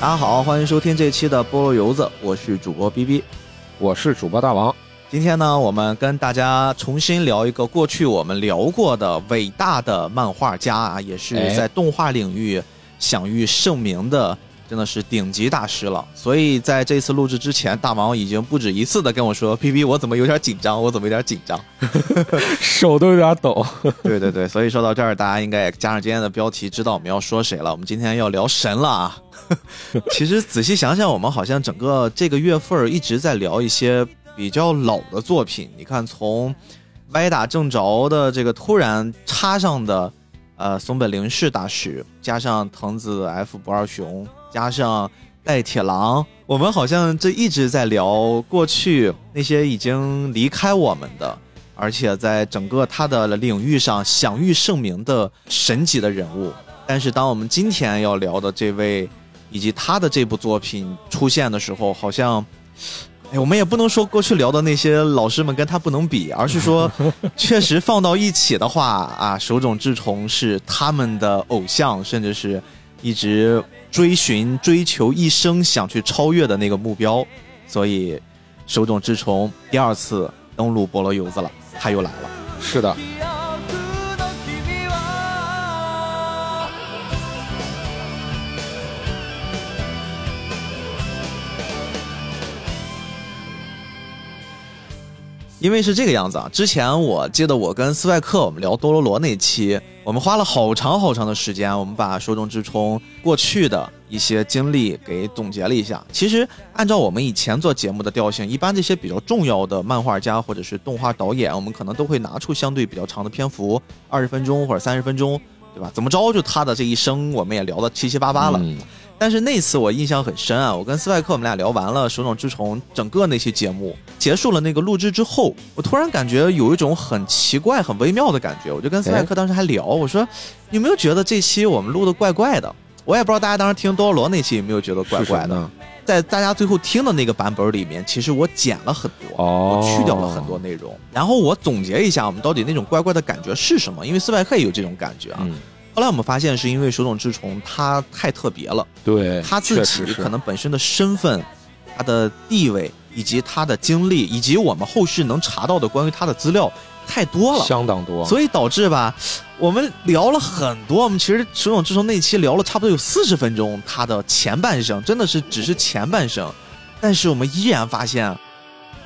大家好，欢迎收听这期的菠萝油子，我是主播 B B，我是主播大王。今天呢，我们跟大家重新聊一个过去我们聊过的伟大的漫画家啊，也是在动画领域享誉盛名的。真的是顶级大师了，所以在这次录制之前，大王已经不止一次的跟我说：“P P，我怎么有点紧张？我怎么有点紧张？手都有点抖。”对对对，所以说到这儿，大家应该也加上今天的标题，知道我们要说谁了。我们今天要聊神了啊！其实仔细想想，我们好像整个这个月份一直在聊一些比较老的作品。你看，从歪打正着的这个突然插上的，呃，松本零士大师，加上藤子 F 不二雄。加上带铁狼，我们好像这一直在聊过去那些已经离开我们的，而且在整个他的领域上享誉盛名的神级的人物。但是当我们今天要聊的这位以及他的这部作品出现的时候，好像，哎，我们也不能说过去聊的那些老师们跟他不能比，而是说，确实放到一起的话啊，手冢治虫是他们的偶像，甚至是一直。追寻、追求一生想去超越的那个目标，所以手冢治虫第二次登陆菠萝油子了，他又来了。是的。因为是这个样子啊，之前我记得我跟斯外克我们聊多罗罗那期，我们花了好长好长的时间，我们把手中之冲过去的一些经历给总结了一下。其实按照我们以前做节目的调性，一般这些比较重要的漫画家或者是动画导演，我们可能都会拿出相对比较长的篇幅，二十分钟或者三十分钟，对吧？怎么着就他的这一生，我们也聊得七七八八了。但是那次我印象很深啊，我跟斯派克我们俩聊完了《手冢治虫》整个那期节目结束了那个录制之后，我突然感觉有一种很奇怪、很微妙的感觉。我就跟斯派克当时还聊，我说有没有觉得这期我们录的怪怪的？我也不知道大家当时听多罗那期有没有觉得怪怪的。在大家最后听的那个版本里面，其实我剪了很多，我去掉了很多内容，然后我总结一下我们到底那种怪怪的感觉是什么？因为斯派克也有这种感觉啊。后来我们发现，是因为手冢治虫他太特别了，对他自己可能本身的身份、他的地位以及他的经历，以及我们后续能查到的关于他的资料太多了，相当多，所以导致吧，我们聊了很多。我们其实手冢治虫那期聊了差不多有四十分钟，他的前半生真的是只是前半生，但是我们依然发现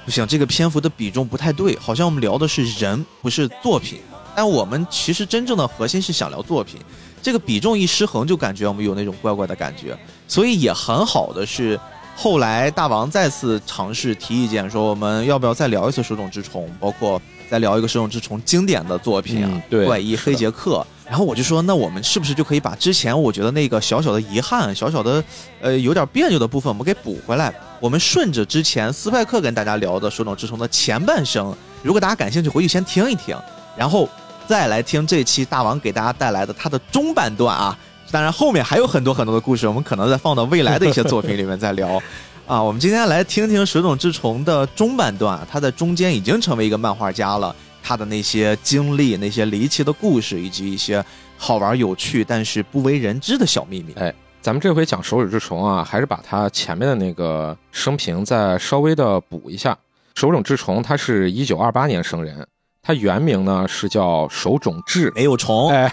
不行，这个篇幅的比重不太对，好像我们聊的是人，不是作品。但我们其实真正的核心是想聊作品，这个比重一失衡，就感觉我们有那种怪怪的感觉。所以也很好的是，后来大王再次尝试提意见，说我们要不要再聊一次手冢治虫，包括再聊一个手冢治虫经典的作品啊，对，怪异黑杰克。然后我就说，那我们是不是就可以把之前我觉得那个小小的遗憾、小小的呃有点别扭的部分，我们给补回来？我们顺着之前斯派克跟大家聊的手冢治虫的前半生，如果大家感兴趣，回去先听一听，然后。再来听这期大王给大家带来的他的中半段啊，当然后面还有很多很多的故事，我们可能再放到未来的一些作品里面再聊 啊。我们今天来听听水冢治虫的中半段，他在中间已经成为一个漫画家了，他的那些经历、那些离奇的故事，以及一些好玩有趣但是不为人知的小秘密。哎，咱们这回讲手冢治虫啊，还是把他前面的那个生平再稍微的补一下。手冢治虫他是一九二八年生人。他原名呢是叫手冢治，没有虫，哎，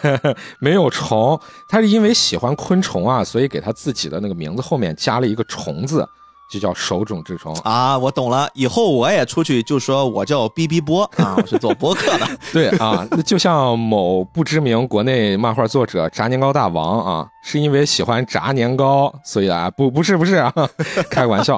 没有虫。他是因为喜欢昆虫啊，所以给他自己的那个名字后面加了一个虫字，就叫手冢治虫啊。我懂了，以后我也出去就说我叫哔哔波啊，我是做播客的。对啊，就像某不知名国内漫画作者炸年糕大王啊，是因为喜欢炸年糕，所以啊，不不是不是啊，开个玩笑。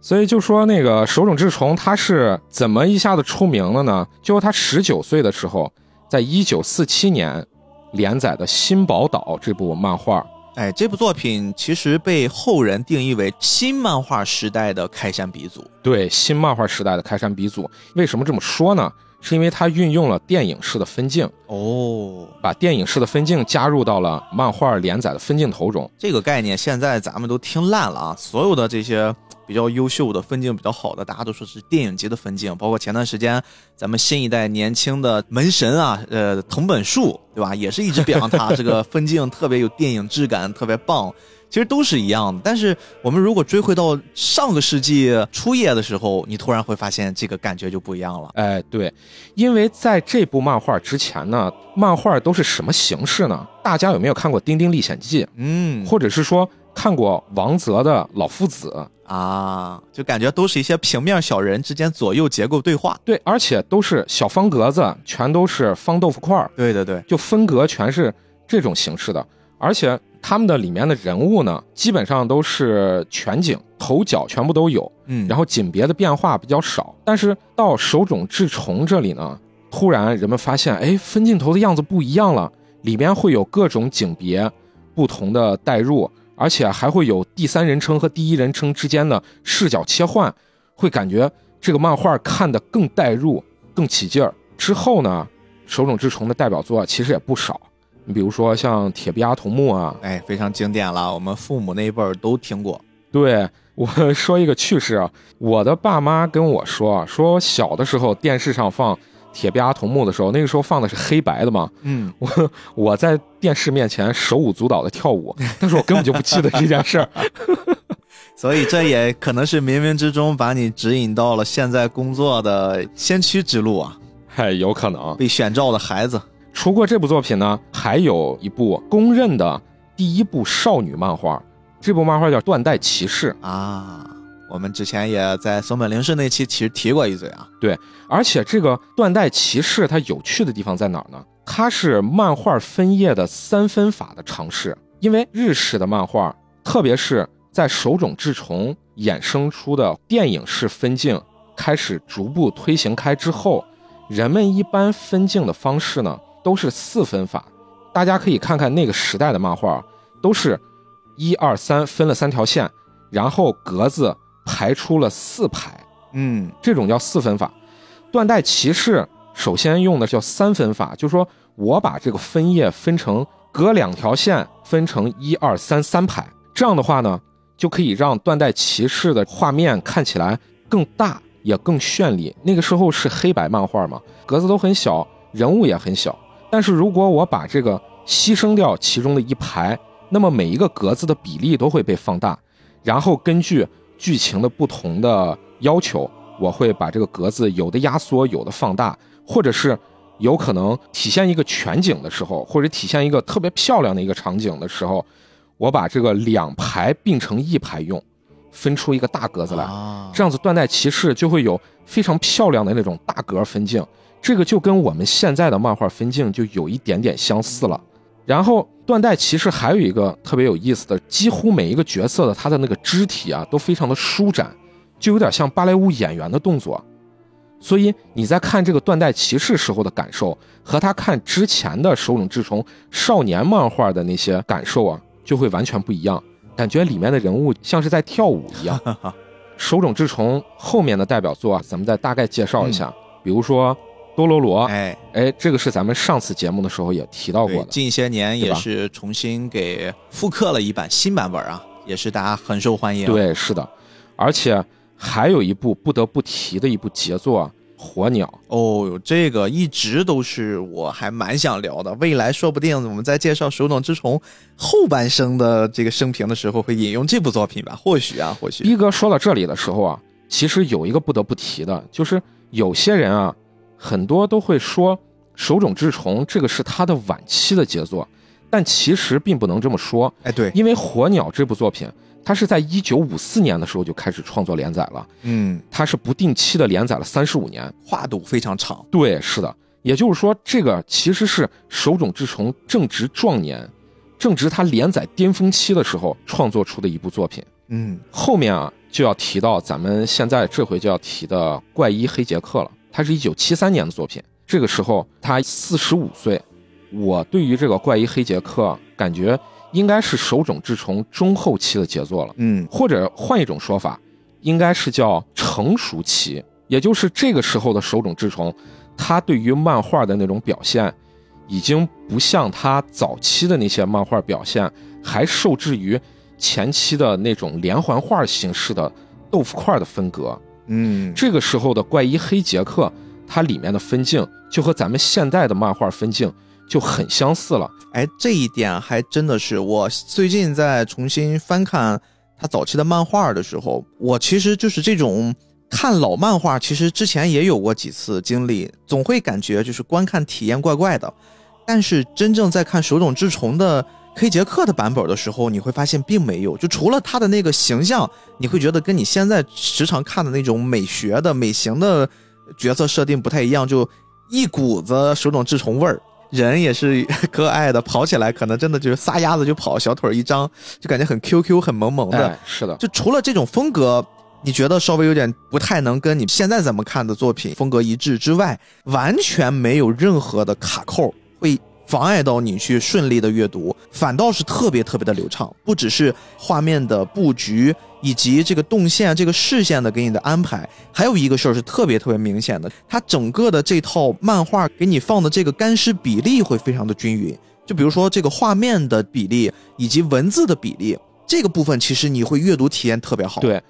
所以就说那个手冢治虫他是怎么一下子出名了呢？就他十九岁的时候，在一九四七年连载的《新宝岛》这部漫画，哎，这部作品其实被后人定义为新漫画时代的开山鼻祖。对，新漫画时代的开山鼻祖。为什么这么说呢？是因为它运用了电影式的分镜哦，把电影式的分镜加入到了漫画连载的分镜头中。这个概念现在咱们都听烂了啊，所有的这些。比较优秀的分镜比较好的，大家都说是电影级的分镜。包括前段时间咱们新一代年轻的门神啊，呃，藤本树，对吧？也是一直表扬他 这个分镜特别有电影质感，特别棒。其实都是一样的，但是我们如果追回到上个世纪初叶的时候，你突然会发现这个感觉就不一样了。哎，对，因为在这部漫画之前呢，漫画都是什么形式呢？大家有没有看过《丁丁历险记》？嗯，或者是说看过王泽的《老夫子》啊？就感觉都是一些平面小人之间左右结构对话。对，而且都是小方格子，全都是方豆腐块儿。对对对，就分格全是这种形式的，而且。他们的里面的人物呢，基本上都是全景，头脚全部都有，嗯，然后景别的变化比较少。但是到手冢治虫这里呢，突然人们发现，哎，分镜头的样子不一样了，里边会有各种景别不同的代入，而且还会有第三人称和第一人称之间的视角切换，会感觉这个漫画看得更代入、更起劲儿。之后呢，手冢治虫的代表作其实也不少。你比如说像铁臂阿童木啊，哎，非常经典了，我们父母那一辈儿都听过。对我说一个趣事啊，我的爸妈跟我说，说小的时候电视上放铁臂阿童木的时候，那个时候放的是黑白的嘛，嗯，我我在电视面前手舞足蹈的跳舞，但是我根本就不记得这件事儿，所以这也可能是冥冥之中把你指引到了现在工作的先驱之路啊，嗨，有可能。被选召的孩子。除过这部作品呢，还有一部公认的第一部少女漫画，这部漫画叫《断代骑士》啊。我们之前也在松本零士那期其实提过一嘴啊。对，而且这个《断代骑士》它有趣的地方在哪儿呢？它是漫画分页的三分法的尝试。因为日式的漫画，特别是在手冢治虫衍生出的电影式分镜开始逐步推行开之后，人们一般分镜的方式呢？都是四分法，大家可以看看那个时代的漫画，都是一二三分了三条线，然后格子排出了四排，嗯，这种叫四分法。断代骑士首先用的叫三分法，就是说我把这个分页分成隔两条线分成一二三三排，这样的话呢，就可以让断代骑士的画面看起来更大也更绚丽。那个时候是黑白漫画嘛，格子都很小，人物也很小。但是如果我把这个牺牲掉其中的一排，那么每一个格子的比例都会被放大，然后根据剧情的不同的要求，我会把这个格子有的压缩，有的放大，或者是有可能体现一个全景的时候，或者体现一个特别漂亮的一个场景的时候，我把这个两排并成一排用，分出一个大格子来，这样子断代骑士就会有非常漂亮的那种大格分镜。这个就跟我们现在的漫画分镜就有一点点相似了。然后断代骑士还有一个特别有意思的，几乎每一个角色的他的那个肢体啊都非常的舒展，就有点像芭蕾舞演员的动作。所以你在看这个断代骑士时候的感受，和他看之前的手冢治虫少年漫画的那些感受啊，就会完全不一样。感觉里面的人物像是在跳舞一样。手冢治虫后面的代表作啊，咱们再大概介绍一下，比如说。多罗罗，哎哎，这个是咱们上次节目的时候也提到过的，近些年也是重新给复刻了一版新版本啊，也是大家很受欢迎。对，是的，而且还有一部不得不提的一部杰作《火鸟》哦，这个一直都是我还蛮想聊的，未来说不定我们在介绍《手冢治虫》后半生的这个生平的时候会引用这部作品吧？或许啊，或许。一哥说到这里的时候啊，其实有一个不得不提的，就是有些人啊。很多都会说手冢治虫这个是他的晚期的杰作，但其实并不能这么说。哎，对，因为《火鸟》这部作品，它是在一九五四年的时候就开始创作连载了。嗯，它是不定期的连载了三十五年，跨度非常长。对，是的，也就是说，这个其实是手冢治虫正值壮年，正值他连载巅峰期的时候创作出的一部作品。嗯，后面啊就要提到咱们现在这回就要提的《怪医黑杰克》了。它是一九七三年的作品，这个时候他四十五岁。我对于这个怪医黑杰克，感觉应该是手冢治虫中后期的杰作了。嗯，或者换一种说法，应该是叫成熟期，也就是这个时候的手冢治虫，他对于漫画的那种表现，已经不像他早期的那些漫画表现，还受制于前期的那种连环画形式的豆腐块的风格。嗯，这个时候的怪医黑杰克，它里面的分镜就和咱们现代的漫画分镜就很相似了。哎，这一点还真的是我最近在重新翻看他早期的漫画的时候，我其实就是这种看老漫画，其实之前也有过几次经历，总会感觉就是观看体验怪怪的。但是真正在看手冢治虫的黑杰克的版本的时候，你会发现并没有，就除了他的那个形象，你会觉得跟你现在时常看的那种美学的美型的角色设定不太一样，就一股子手冢治虫味儿。人也是可爱的，跑起来可能真的就是撒丫子就跑，小腿一张就感觉很 Q Q 很萌萌的。哎，是的，就除了这种风格，你觉得稍微有点不太能跟你现在咱们看的作品风格一致之外，完全没有任何的卡扣会妨碍到你去顺利的阅读，反倒是特别特别的流畅。不只是画面的布局以及这个动线、这个视线的给你的安排，还有一个事儿是特别特别明显的，它整个的这套漫画给你放的这个干湿比例会非常的均匀。就比如说这个画面的比例以及文字的比例，这个部分其实你会阅读体验特别好。对，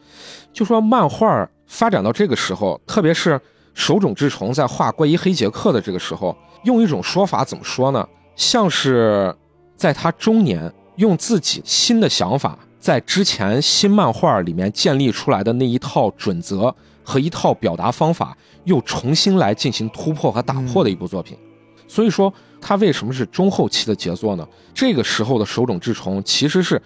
就说漫画发展到这个时候，特别是手冢治虫在画怪医黑杰克的这个时候，用一种说法怎么说呢？像是在他中年用自己新的想法，在之前新漫画里面建立出来的那一套准则和一套表达方法，又重新来进行突破和打破的一部作品。所以说，他为什么是中后期的杰作呢？这个时候的手冢治虫其实是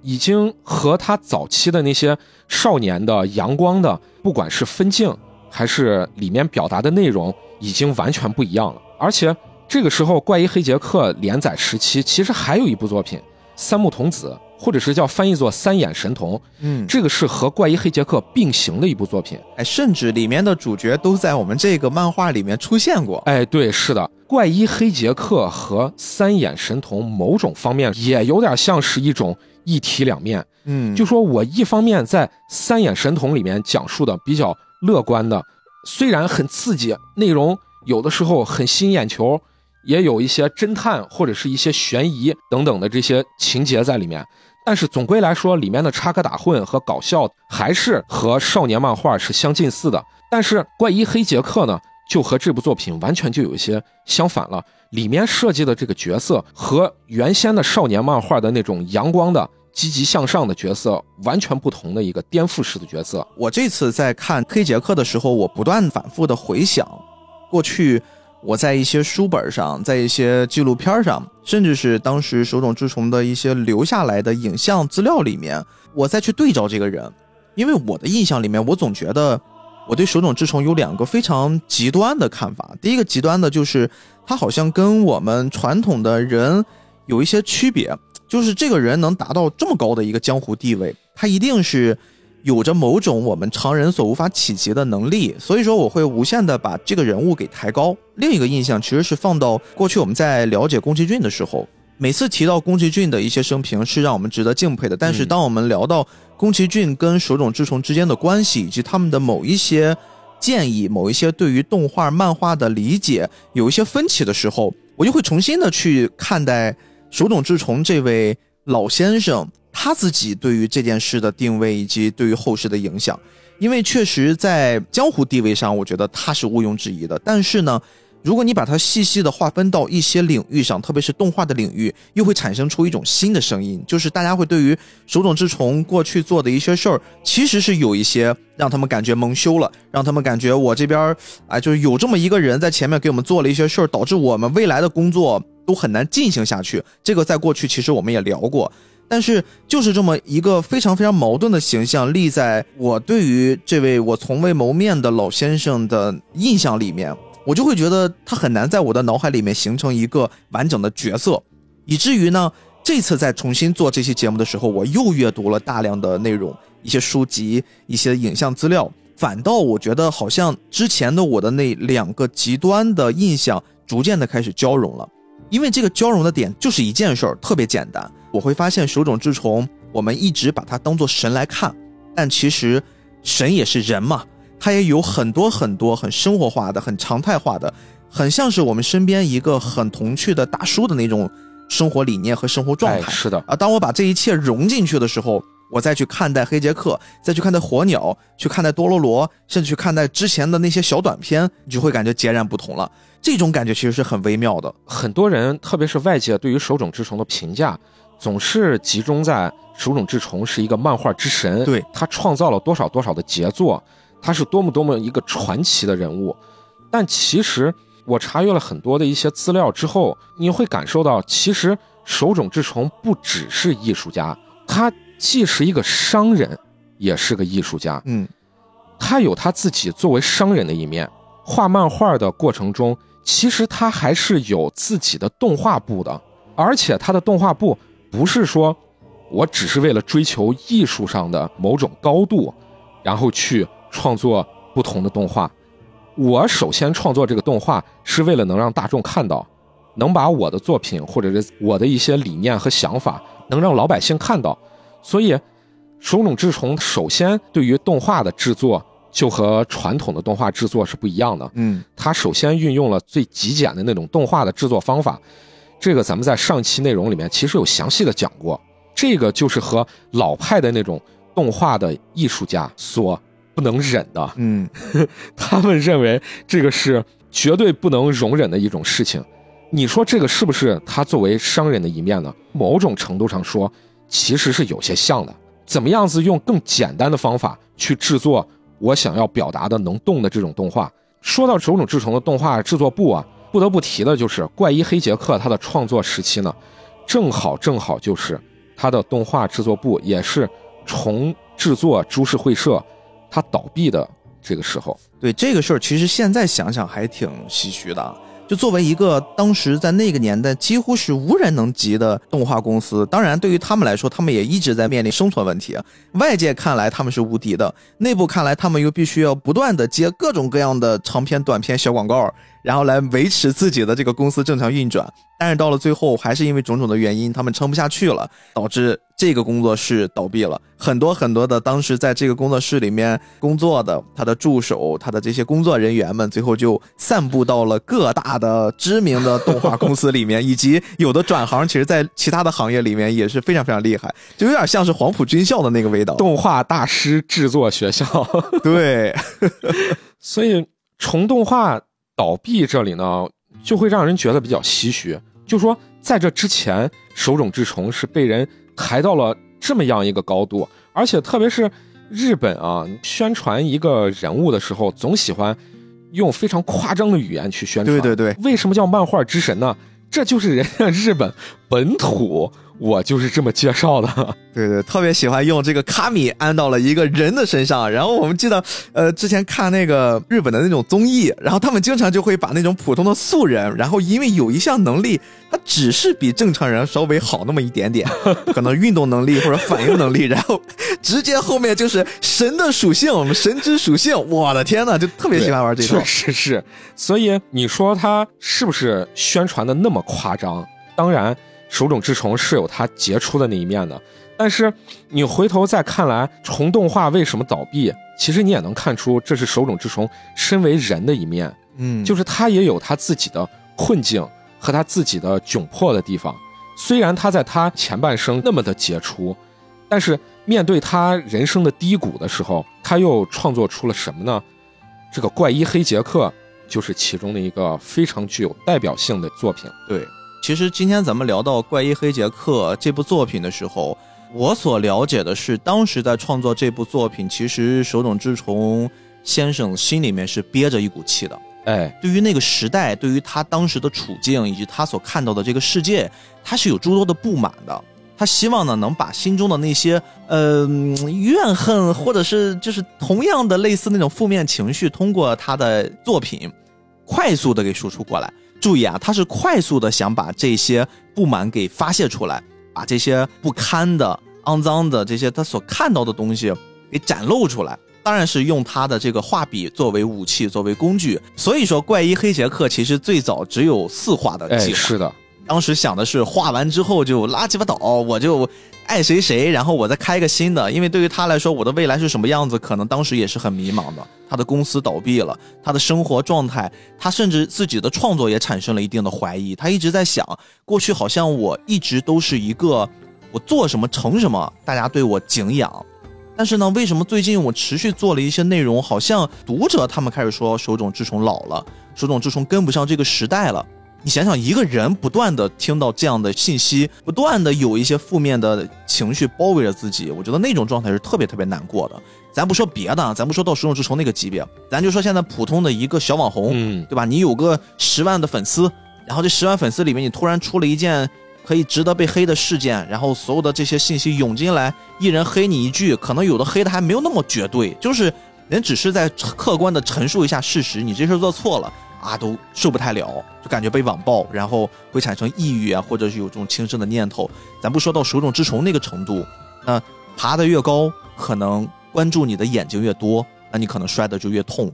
已经和他早期的那些少年的阳光的，不管是分镜还是里面表达的内容，已经完全不一样了。而且这个时候，怪医黑杰克连载时期其实还有一部作品《三木童子》，或者是叫翻译作《三眼神童》，嗯，这个是和怪医黑杰克并行的一部作品。哎，甚至里面的主角都在我们这个漫画里面出现过。哎，对，是的，怪医黑杰克和三眼神童某种方面也有点像是一种一体两面。嗯，就说我一方面在三眼神童里面讲述的比较乐观的，虽然很刺激，内容有的时候很吸引眼球，也有一些侦探或者是一些悬疑等等的这些情节在里面。但是总归来说，里面的插科打诨和搞笑还是和少年漫画是相近似的。但是怪医黑杰克呢，就和这部作品完全就有一些相反了。里面设计的这个角色和原先的少年漫画的那种阳光的、积极向上的角色完全不同的一个颠覆式的角色。我这次在看黑杰克的时候，我不断反复的回想过去我在一些书本上，在一些纪录片上，甚至是当时手冢治虫的一些留下来的影像资料里面，我再去对照这个人，因为我的印象里面，我总觉得我对手冢治虫有两个非常极端的看法。第一个极端的就是他好像跟我们传统的人有一些区别，就是这个人能达到这么高的一个江湖地位，他一定是。有着某种我们常人所无法企及的能力，所以说我会无限的把这个人物给抬高。另一个印象其实是放到过去我们在了解宫崎骏的时候，每次提到宫崎骏的一些生平是让我们值得敬佩的。但是当我们聊到宫崎骏跟手冢治虫之间的关系，以及他们的某一些建议、某一些对于动画、漫画的理解有一些分歧的时候，我就会重新的去看待手冢治虫这位老先生。他自己对于这件事的定位以及对于后世的影响，因为确实在江湖地位上，我觉得他是毋庸置疑的。但是呢，如果你把它细细的划分到一些领域上，特别是动画的领域，又会产生出一种新的声音，就是大家会对于手冢治虫过去做的一些事儿，其实是有一些让他们感觉蒙羞了，让他们感觉我这边啊，就是有这么一个人在前面给我们做了一些事儿，导致我们未来的工作都很难进行下去。这个在过去其实我们也聊过。但是，就是这么一个非常非常矛盾的形象立在我对于这位我从未谋面的老先生的印象里面，我就会觉得他很难在我的脑海里面形成一个完整的角色，以至于呢，这次在重新做这期节目的时候，我又阅读了大量的内容，一些书籍、一些影像资料，反倒我觉得好像之前的我的那两个极端的印象逐渐的开始交融了。因为这个交融的点就是一件事儿，特别简单。我会发现手冢治虫，我们一直把它当做神来看，但其实神也是人嘛，他也有很多很多很生活化的、很常态化的，很像是我们身边一个很童趣的大叔的那种生活理念和生活状态。是的啊，当我把这一切融进去的时候，我再去看待黑杰克，再去看待火鸟，去看待多罗罗，甚至去看待之前的那些小短片，你就会感觉截然不同了。这种感觉其实是很微妙的。很多人，特别是外界对于手冢治虫的评价，总是集中在手冢治虫是一个漫画之神，对他创造了多少多少的杰作，他是多么多么一个传奇的人物。但其实我查阅了很多的一些资料之后，你会感受到，其实手冢治虫不只是艺术家，他既是一个商人，也是个艺术家。嗯，他有他自己作为商人的一面。画漫画的过程中，其实他还是有自己的动画部的，而且他的动画部不是说我只是为了追求艺术上的某种高度，然后去创作不同的动画。我首先创作这个动画是为了能让大众看到，能把我的作品或者是我的一些理念和想法能让老百姓看到。所以，手冢治虫首先对于动画的制作就和传统的动画制作是不一样的。嗯，他首先运用了最极简的那种动画的制作方法，这个咱们在上期内容里面其实有详细的讲过。这个就是和老派的那种动画的艺术家所不能忍的，嗯，他们认为这个是绝对不能容忍的一种事情。你说这个是不是他作为商人的一面呢？某种程度上说，其实是有些像的。怎么样子用更简单的方法去制作我想要表达的能动的这种动画？说到手冢治虫的动画制作部啊，不得不提的就是怪医黑杰克他的创作时期呢，正好正好就是他的动画制作部也是重制作株式会社他倒闭的这个时候。对这个事儿，其实现在想想还挺唏嘘的。就作为一个当时在那个年代几乎是无人能及的动画公司，当然对于他们来说，他们也一直在面临生存问题。外界看来他们是无敌的，内部看来他们又必须要不断的接各种各样的长篇、短篇、小广告，然后来维持自己的这个公司正常运转。但是到了最后，还是因为种种的原因，他们撑不下去了，导致这个工作室倒闭了。很多很多的当时在这个工作室里面工作的他的助手、他的这些工作人员们，最后就散布到了各大的知名的动画公司里面，以及有的转行，其实在其他的行业里面也是非常非常厉害，就有点像是黄埔军校的那个味道。动画大师制作学校，对，所以虫动画倒闭这里呢，就会让人觉得比较唏嘘。就说在这之前，手冢治虫是被人抬到了这么样一个高度，而且特别是日本啊，宣传一个人物的时候，总喜欢用非常夸张的语言去宣传。对对对，为什么叫漫画之神呢？这就是人家日本本土，我就是这么介绍的。对 对，特别喜欢用这个卡米安到了一个人的身上。然后我们记得，呃，之前看那个日本的那种综艺，然后他们经常就会把那种普通的素人，然后因为有一项能力，他只是比正常人稍微好那么一点点，可能运动能力或者反应能力，然后直接后面就是神的属性，我们神之属性，我的天呐，就特别喜欢玩这套。确实是，所以你说他是不是宣传的那么夸张？当然，手冢治虫是有他杰出的那一面的。但是你回头再看来，虫动画为什么倒闭？其实你也能看出，这是手冢治虫身为人的一面。嗯，就是他也有他自己的困境和他自己的窘迫的地方。虽然他在他前半生那么的杰出，但是面对他人生的低谷的时候，他又创作出了什么呢？这个怪医黑杰克就是其中的一个非常具有代表性的作品。对，其实今天咱们聊到怪医黑杰克这部作品的时候。我所了解的是，当时在创作这部作品，其实手冢治虫先生心里面是憋着一股气的。哎，对于那个时代，对于他当时的处境以及他所看到的这个世界，他是有诸多的不满的。他希望呢，能把心中的那些呃怨恨，或者是就是同样的类似那种负面情绪，通过他的作品快速的给输出过来。注意啊，他是快速的想把这些不满给发泄出来。把这些不堪的、肮脏的这些他所看到的东西给展露出来，当然是用他的这个画笔作为武器、作为工具。所以说，怪医黑杰克其实最早只有四画的计划。是的，当时想的是画完之后就拉鸡巴倒，我就爱谁谁，然后我再开个新的。因为对于他来说，我的未来是什么样子，可能当时也是很迷茫的。他的公司倒闭了，他的生活状态，他甚至自己的创作也产生了一定的怀疑。他一直在想，过去好像我一直都是一个我做什么成什么，大家对我敬仰。但是呢，为什么最近我持续做了一些内容，好像读者他们开始说手冢治虫老了，手冢治虫跟不上这个时代了？你想想，一个人不断的听到这样的信息，不断的有一些负面的情绪包围着自己，我觉得那种状态是特别特别难过的。咱不说别的，咱不说到手冢治虫那个级别，咱就说现在普通的一个小网红，嗯，对吧？你有个十万的粉丝，然后这十万粉丝里面，你突然出了一件可以值得被黑的事件，然后所有的这些信息涌进来，一人黑你一句，可能有的黑的还没有那么绝对，就是人只是在客观的陈述一下事实，你这事做错了。啊，都受不太了，就感觉被网暴，然后会产生抑郁啊，或者是有这种轻生的念头。咱不说到手冢治虫那个程度，那爬得越高，可能关注你的眼睛越多，那你可能摔得就越痛。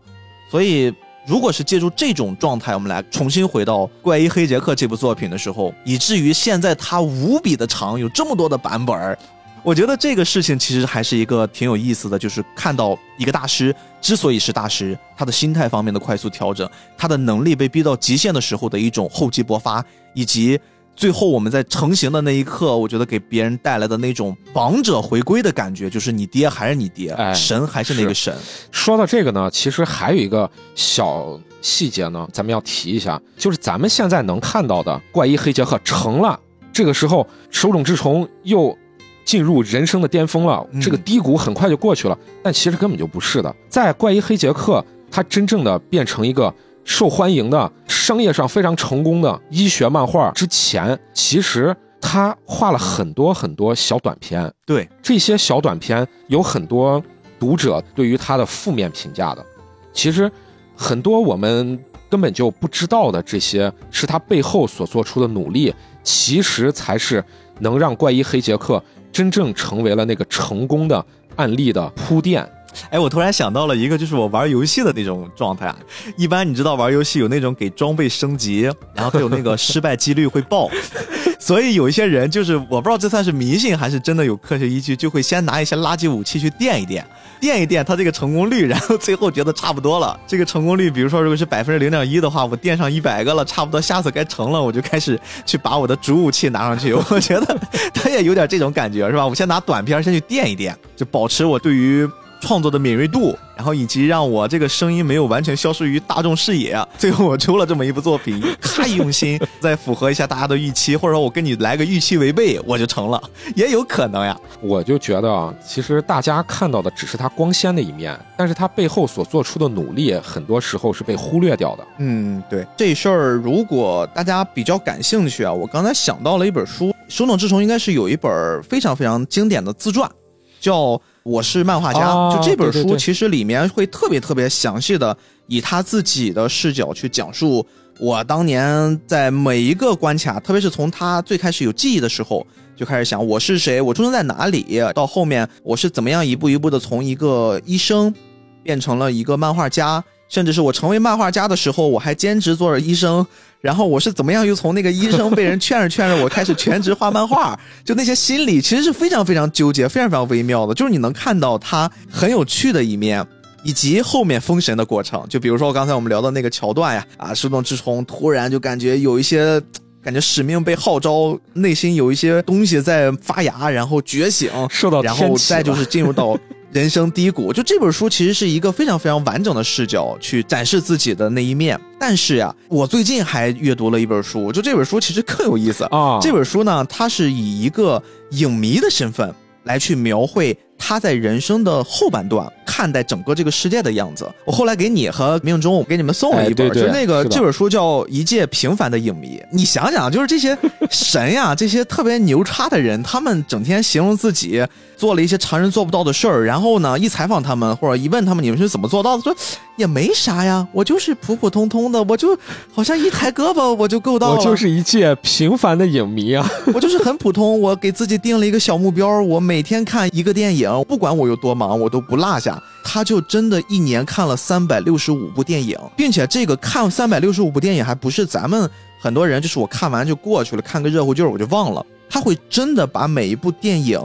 所以，如果是借助这种状态，我们来重新回到《怪医黑杰克》这部作品的时候，以至于现在它无比的长，有这么多的版本儿。我觉得这个事情其实还是一个挺有意思的，就是看到一个大师之所以是大师，他的心态方面的快速调整，他的能力被逼到极限的时候的一种厚积薄发，以及最后我们在成型的那一刻，我觉得给别人带来的那种王者回归的感觉，就是你爹还是你爹，神还是那个神。说到这个呢，其实还有一个小细节呢，咱们要提一下，就是咱们现在能看到的怪医黑杰克成了，这个时候手冢治虫又。进入人生的巅峰了，这个低谷很快就过去了，但其实根本就不是的。在怪医黑杰克，他真正的变成一个受欢迎的、商业上非常成功的医学漫画之前，其实他画了很多很多小短片。对这些小短片，有很多读者对于他的负面评价的。其实很多我们根本就不知道的，这些是他背后所做出的努力，其实才是能让怪医黑杰克。真正成为了那个成功的案例的铺垫。哎，我突然想到了一个，就是我玩游戏的那种状态。一般你知道玩游戏有那种给装备升级，然后还有那个失败几率会爆，所以有一些人就是我不知道这算是迷信还是真的有科学依据，就会先拿一些垃圾武器去垫一垫。垫一垫它这个成功率，然后最后觉得差不多了。这个成功率，比如说如果是 百分之零点一的话，我垫上一百个了，差不多下次该成了，我就开始去把我的主武器拿上去。我觉得他也有点这种感觉，是吧？我先拿短片先去垫一垫，就保持我对于。创作的敏锐度，然后以及让我这个声音没有完全消失于大众视野，最后我出了这么一部作品，太用心，再符合一下大家的预期，或者说我跟你来个预期违背，我就成了，也有可能呀。我就觉得啊，其实大家看到的只是他光鲜的一面，但是他背后所做出的努力，很多时候是被忽略掉的。嗯，对，这事儿如果大家比较感兴趣啊，我刚才想到了一本书，《手冢治虫》应该是有一本非常非常经典的自传，叫。我是漫画家，就这本书其实里面会特别特别详细的以他自己的视角去讲述我当年在每一个关卡，特别是从他最开始有记忆的时候就开始想我是谁，我出生在哪里，到后面我是怎么样一步一步的从一个医生变成了一个漫画家，甚至是我成为漫画家的时候，我还兼职做着医生。然后我是怎么样又从那个医生被人劝着劝着，我开始全职画漫画，就那些心理其实是非常非常纠结、非常非常微妙的。就是你能看到他很有趣的一面，以及后面封神的过程。就比如说刚才我们聊的那个桥段呀，啊，树洞之虫突然就感觉有一些感觉使命被号召，内心有一些东西在发芽，然后觉醒，受到然后 再就是进入到。人生低谷，就这本书其实是一个非常非常完整的视角去展示自己的那一面。但是呀，我最近还阅读了一本书，就这本书其实更有意思啊。这本书呢，它是以一个影迷的身份来去描绘。他在人生的后半段看待整个这个世界的样子。我后来给你和命中，我给你们送了一本，就是那个这本书叫《一介平凡的影迷》。你想想，就是这些神呀，这些特别牛叉的人，他们整天形容自己做了一些常人做不到的事儿，然后呢，一采访他们或者一问他们你们是怎么做到的，说也没啥呀，我就是普普通通的，我就好像一抬胳膊我就够到了。我就是一介平凡的影迷啊，我就是很普通，我给自己定了一个小目标，我每天看一个电影。不管我有多忙，我都不落下。他就真的一年看了三百六十五部电影，并且这个看三百六十五部电影还不是咱们很多人，就是我看完就过去了，看个热乎劲儿我就忘了。他会真的把每一部电影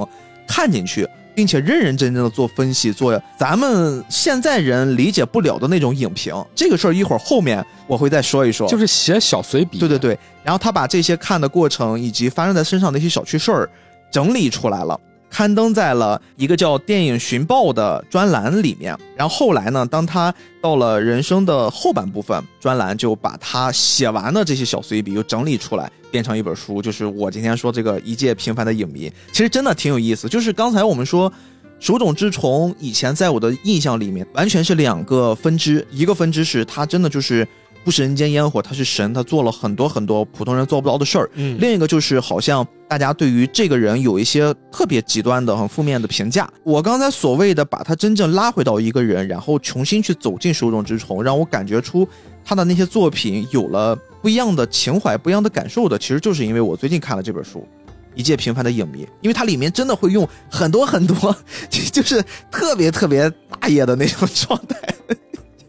看进去，并且认认真真的做分析，做咱们现在人理解不了的那种影评。这个事儿一会儿后面我会再说一说，就是写小随笔。对对对，然后他把这些看的过程以及发生在身上的一些小趣事儿。整理出来了。刊登在了一个叫《电影寻报》的专栏里面，然后后来呢，当他到了人生的后半部分，专栏就把他写完的这些小随笔又整理出来，变成一本书，就是我今天说这个《一介平凡的影迷》，其实真的挺有意思。就是刚才我们说，手冢治虫以前在我的印象里面完全是两个分支，一个分支是他真的就是不食人间烟火，他是神，他做了很多很多普通人做不到的事儿。嗯，另一个就是好像大家对于这个人有一些特别极端的、很负面的评价。我刚才所谓的把他真正拉回到一个人，然后重新去走进手冢之虫，让我感觉出他的那些作品有了不一样的情怀、不一样的感受的，其实就是因为我最近看了这本书。一介平凡的影迷，因为它里面真的会用很多很多，就就是特别特别大爷的那种状态，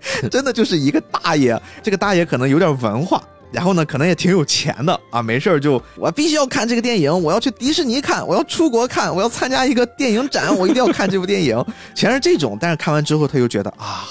真的就是一个大爷。这个大爷可能有点文化，然后呢，可能也挺有钱的啊，没事儿就我必须要看这个电影，我要去迪士尼看，我要出国看，我要参加一个电影展，我一定要看这部电影，全是这种。但是看完之后，他又觉得啊，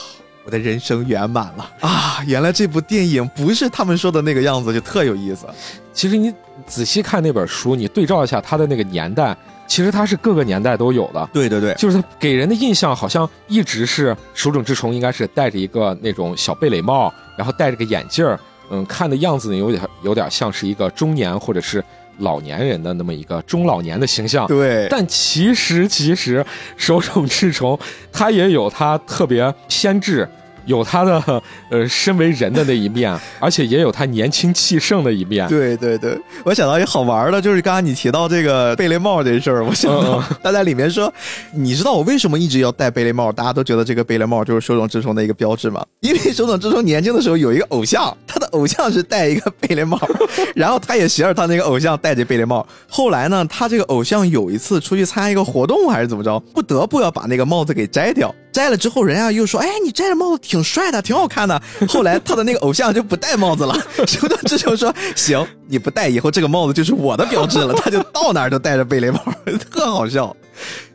我的人生圆满了啊，原来这部电影不是他们说的那个样子，就特有意思。其实你仔细看那本书，你对照一下他的那个年代，其实它是各个年代都有的。对对对，就是它给人的印象好像一直是手冢治虫，应该是戴着一个那种小贝雷帽，然后戴着个眼镜儿，嗯，看的样子呢有点有点像是一个中年或者是老年人的那么一个中老年的形象。对，但其实其实手冢治虫他也有他特别偏执。有他的呃身为人的那一面，而且也有他年轻气盛的一面。对对对，我想到一个好玩的，就是刚刚你提到这个贝雷帽这事儿，我想到 他在里面说，你知道我为什么一直要戴贝雷帽？大家都觉得这个贝雷帽就是手冢治虫的一个标志嘛？因为手冢治虫年轻的时候有一个偶像，他的偶像是戴一个贝雷帽，然后他也学着他那个偶像戴着贝雷帽。后来呢，他这个偶像有一次出去参加一个活动还是怎么着，不得不要把那个帽子给摘掉。摘了之后，人家又说：“哎，你摘着帽子挺帅的，挺好看的。”后来他的那个偶像就不戴帽子了。手冢治虫说：“行，你不戴，以后这个帽子就是我的标志了。”他就到哪儿都戴着贝雷帽，特好笑。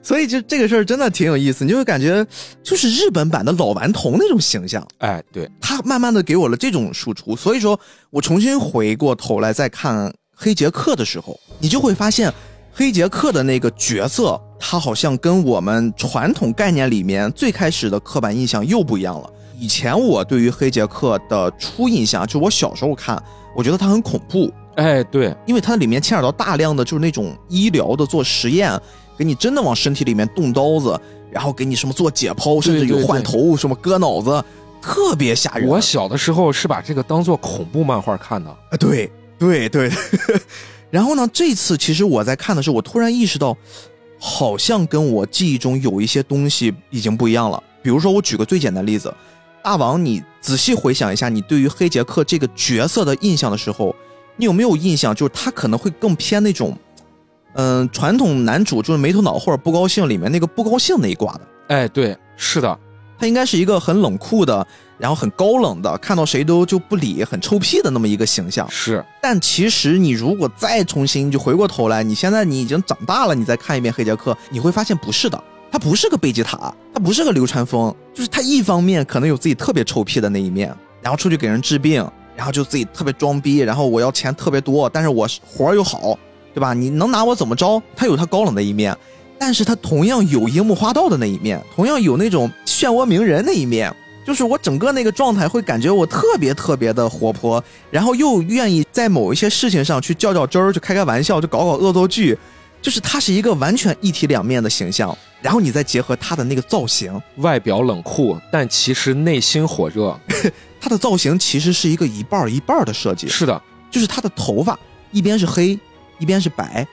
所以就这个事儿真的挺有意思，你就会感觉就是日本版的老顽童那种形象。哎，对他慢慢的给我了这种输出。所以说我重新回过头来再看黑杰克的时候，你就会发现黑杰克的那个角色。他好像跟我们传统概念里面最开始的刻板印象又不一样了。以前我对于黑杰克的初印象，就我小时候看，我觉得他很恐怖。哎，对，因为它里面牵扯到大量的就是那种医疗的做实验，给你真的往身体里面动刀子，然后给你什么做解剖，甚至有换头，什么割脑子，特别吓人。我小的时候是把这个当做恐怖漫画看的。啊，对对对。然后呢，这次其实我在看的时候，我突然意识到。好像跟我记忆中有一些东西已经不一样了。比如说，我举个最简单的例子，大王，你仔细回想一下，你对于黑杰克这个角色的印象的时候，你有没有印象，就是他可能会更偏那种，嗯，传统男主就是没头脑或者不高兴里面那个不高兴那一挂的。哎，对，是的。他应该是一个很冷酷的，然后很高冷的，看到谁都就不理，很臭屁的那么一个形象。是，但其实你如果再重新就回过头来，你现在你已经长大了，你再看一遍黑杰克，你会发现不是的，他不是个贝吉塔，他不是个流川枫，就是他一方面可能有自己特别臭屁的那一面，然后出去给人治病，然后就自己特别装逼，然后我要钱特别多，但是我活又好，对吧？你能拿我怎么着？他有他高冷的一面。但是他同样有樱木花道的那一面，同样有那种漩涡鸣人那一面，就是我整个那个状态会感觉我特别特别的活泼，然后又愿意在某一些事情上去较较真儿，去开开玩笑，就搞搞恶作剧，就是他是一个完全一体两面的形象。然后你再结合他的那个造型，外表冷酷，但其实内心火热。他的造型其实是一个一半一半的设计。是的，就是他的头发一边是黑，一边是白。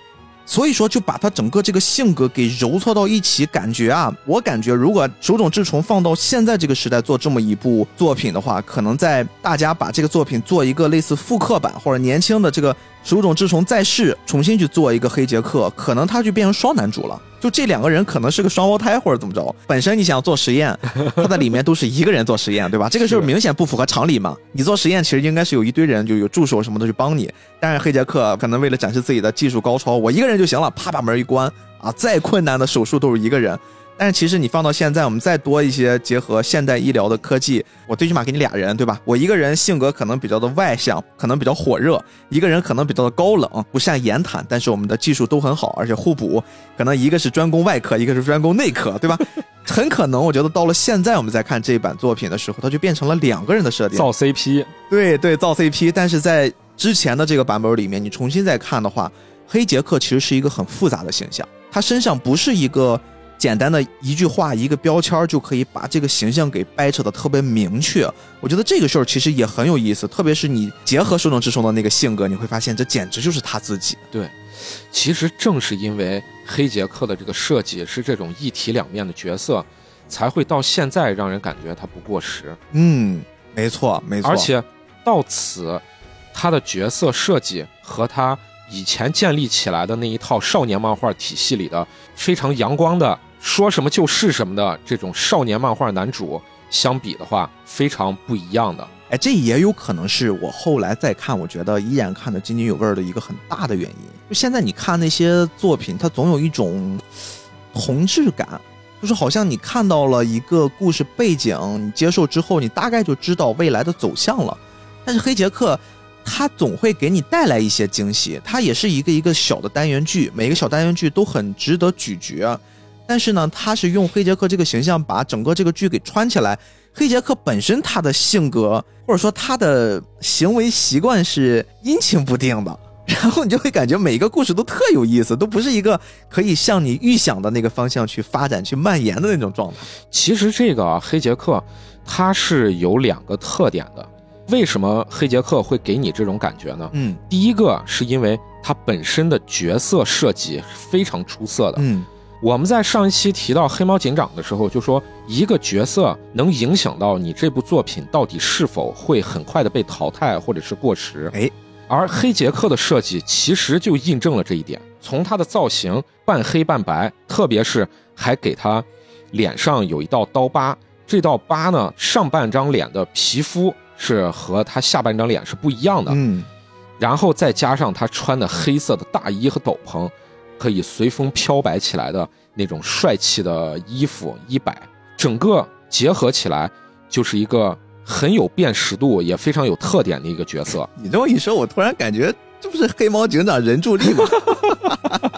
所以说，就把他整个这个性格给揉搓到一起，感觉啊，我感觉如果手冢治虫放到现在这个时代做这么一部作品的话，可能在大家把这个作品做一个类似复刻版，或者年轻的这个手冢治虫在世重新去做一个黑杰克，可能他就变成双男主了。就这两个人可能是个双胞胎或者怎么着，本身你想做实验，他在里面都是一个人做实验，对吧？这个事儿明显不符合常理嘛。你做实验 其实应该是有一堆人，就有助手什么的去帮你。但是黑杰克可能为了展示自己的技术高超，我一个人就行了，啪把门一关啊，再困难的手术都是一个人。但是其实你放到现在，我们再多一些结合现代医疗的科技，我最起码给你俩人，对吧？我一个人性格可能比较的外向，可能比较火热；一个人可能比较的高冷，不善言谈。但是我们的技术都很好，而且互补。可能一个是专攻外科，一个是专攻内科，对吧？很可能，我觉得到了现在，我们再看这一版作品的时候，它就变成了两个人的设定，造 CP。对对，造 CP。但是在之前的这个版本里面，你重新再看的话，黑杰克其实是一个很复杂的形象，他身上不是一个。简单的一句话，一个标签就可以把这个形象给掰扯的特别明确。我觉得这个事儿其实也很有意思，特别是你结合《手冢治虫》的那个性格，你会发现这简直就是他自己。对，其实正是因为黑杰克的这个设计是这种一体两面的角色，才会到现在让人感觉他不过时。嗯，没错，没错。而且到此，他的角色设计和他以前建立起来的那一套少年漫画体系里的非常阳光的。说什么就是什么的这种少年漫画男主相比的话，非常不一样的。哎，这也有可能是我后来再看，我觉得依然看得津津有味的一个很大的原因。就现在你看那些作品，它总有一种同质感，就是好像你看到了一个故事背景，你接受之后，你大概就知道未来的走向了。但是黑杰克，他总会给你带来一些惊喜，它也是一个一个小的单元剧，每个小单元剧都很值得咀嚼。但是呢，他是用黑杰克这个形象把整个这个剧给穿起来。黑杰克本身他的性格或者说他的行为习惯是阴晴不定的，然后你就会感觉每一个故事都特有意思，都不是一个可以向你预想的那个方向去发展、去蔓延的那种状态。其实这个黑杰克他是有两个特点的。为什么黑杰克会给你这种感觉呢？嗯，第一个是因为他本身的角色设计非常出色的。嗯。我们在上一期提到黑猫警长的时候，就说一个角色能影响到你这部作品到底是否会很快的被淘汰或者是过时。哎，而黑杰克的设计其实就印证了这一点。从他的造型半黑半白，特别是还给他脸上有一道刀疤，这道疤呢，上半张脸的皮肤是和他下半张脸是不一样的。嗯，然后再加上他穿的黑色的大衣和斗篷。可以随风飘摆起来的那种帅气的衣服衣摆，整个结合起来就是一个很有辨识度也非常有特点的一个角色。你这么一说，我突然感觉这不是黑猫警长人助力吗？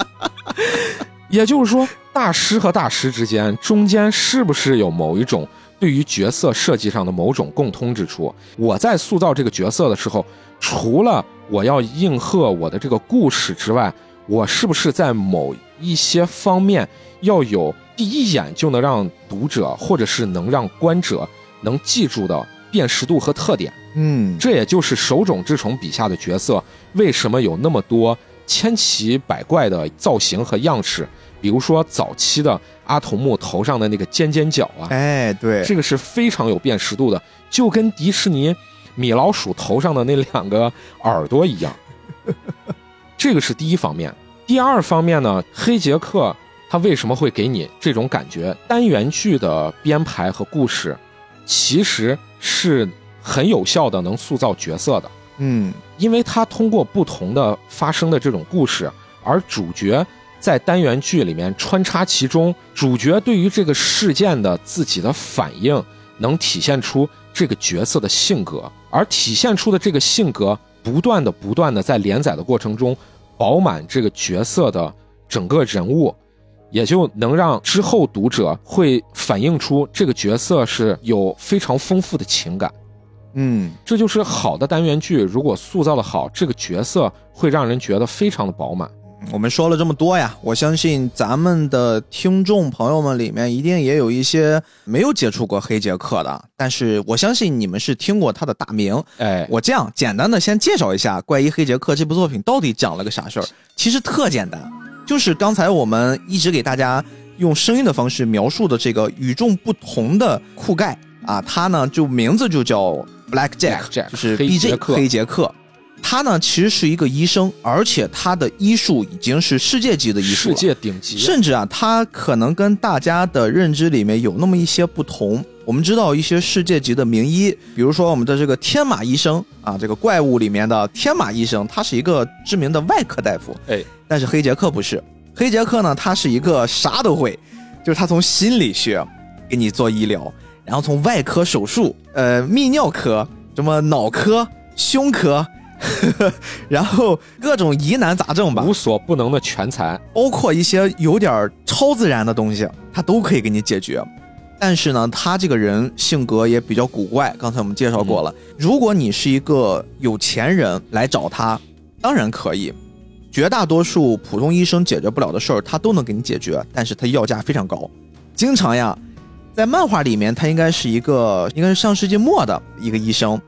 也就是说，大师和大师之间中间是不是有某一种对于角色设计上的某种共通之处？我在塑造这个角色的时候，除了我要应和我的这个故事之外，我是不是在某一些方面要有第一眼就能让读者或者是能让观者能记住的辨识度和特点？嗯，这也就是手冢治虫笔下的角色为什么有那么多千奇百怪的造型和样式。比如说早期的阿童木头上的那个尖尖角啊，哎，对，这个是非常有辨识度的，就跟迪士尼米老鼠头上的那两个耳朵一样。这个是第一方面，第二方面呢，黑杰克他为什么会给你这种感觉？单元剧的编排和故事，其实是很有效的，能塑造角色的。嗯，因为他通过不同的发生的这种故事，而主角在单元剧里面穿插其中，主角对于这个事件的自己的反应，能体现出这个角色的性格，而体现出的这个性格，不断的、不断的在连载的过程中。饱满这个角色的整个人物，也就能让之后读者会反映出这个角色是有非常丰富的情感。嗯，这就是好的单元剧，如果塑造的好，这个角色会让人觉得非常的饱满。我们说了这么多呀，我相信咱们的听众朋友们里面一定也有一些没有接触过黑杰克的，但是我相信你们是听过他的大名。哎，我这样简单的先介绍一下《怪医黑杰克》这部作品到底讲了个啥事儿。其实特简单，就是刚才我们一直给大家用声音的方式描述的这个与众不同的酷盖啊，他呢就名字就叫 Black Jack，就是 B J 黑杰克。他呢，其实是一个医生，而且他的医术已经是世界级的医术，世界顶级。甚至啊，他可能跟大家的认知里面有那么一些不同。我们知道一些世界级的名医，比如说我们的这个天马医生啊，这个怪物里面的天马医生，他是一个知名的外科大夫。哎，但是黑杰克不是，黑杰克呢，他是一个啥都会，就是他从心理学给你做医疗，然后从外科手术，呃，泌尿科、什么脑科、胸科，然后各种疑难杂症吧，无所不能的全才，包括一些有点超自然的东西，他都可以给你解决。但是呢，他这个人性格也比较古怪。刚才我们介绍过了，如果你是一个有钱人来找他，当然可以。绝大多数普通医生解决不了的事儿，他都能给你解决，但是他要价非常高。经常呀，在漫画里面，他应该是一个应该是上世纪末的一个医生，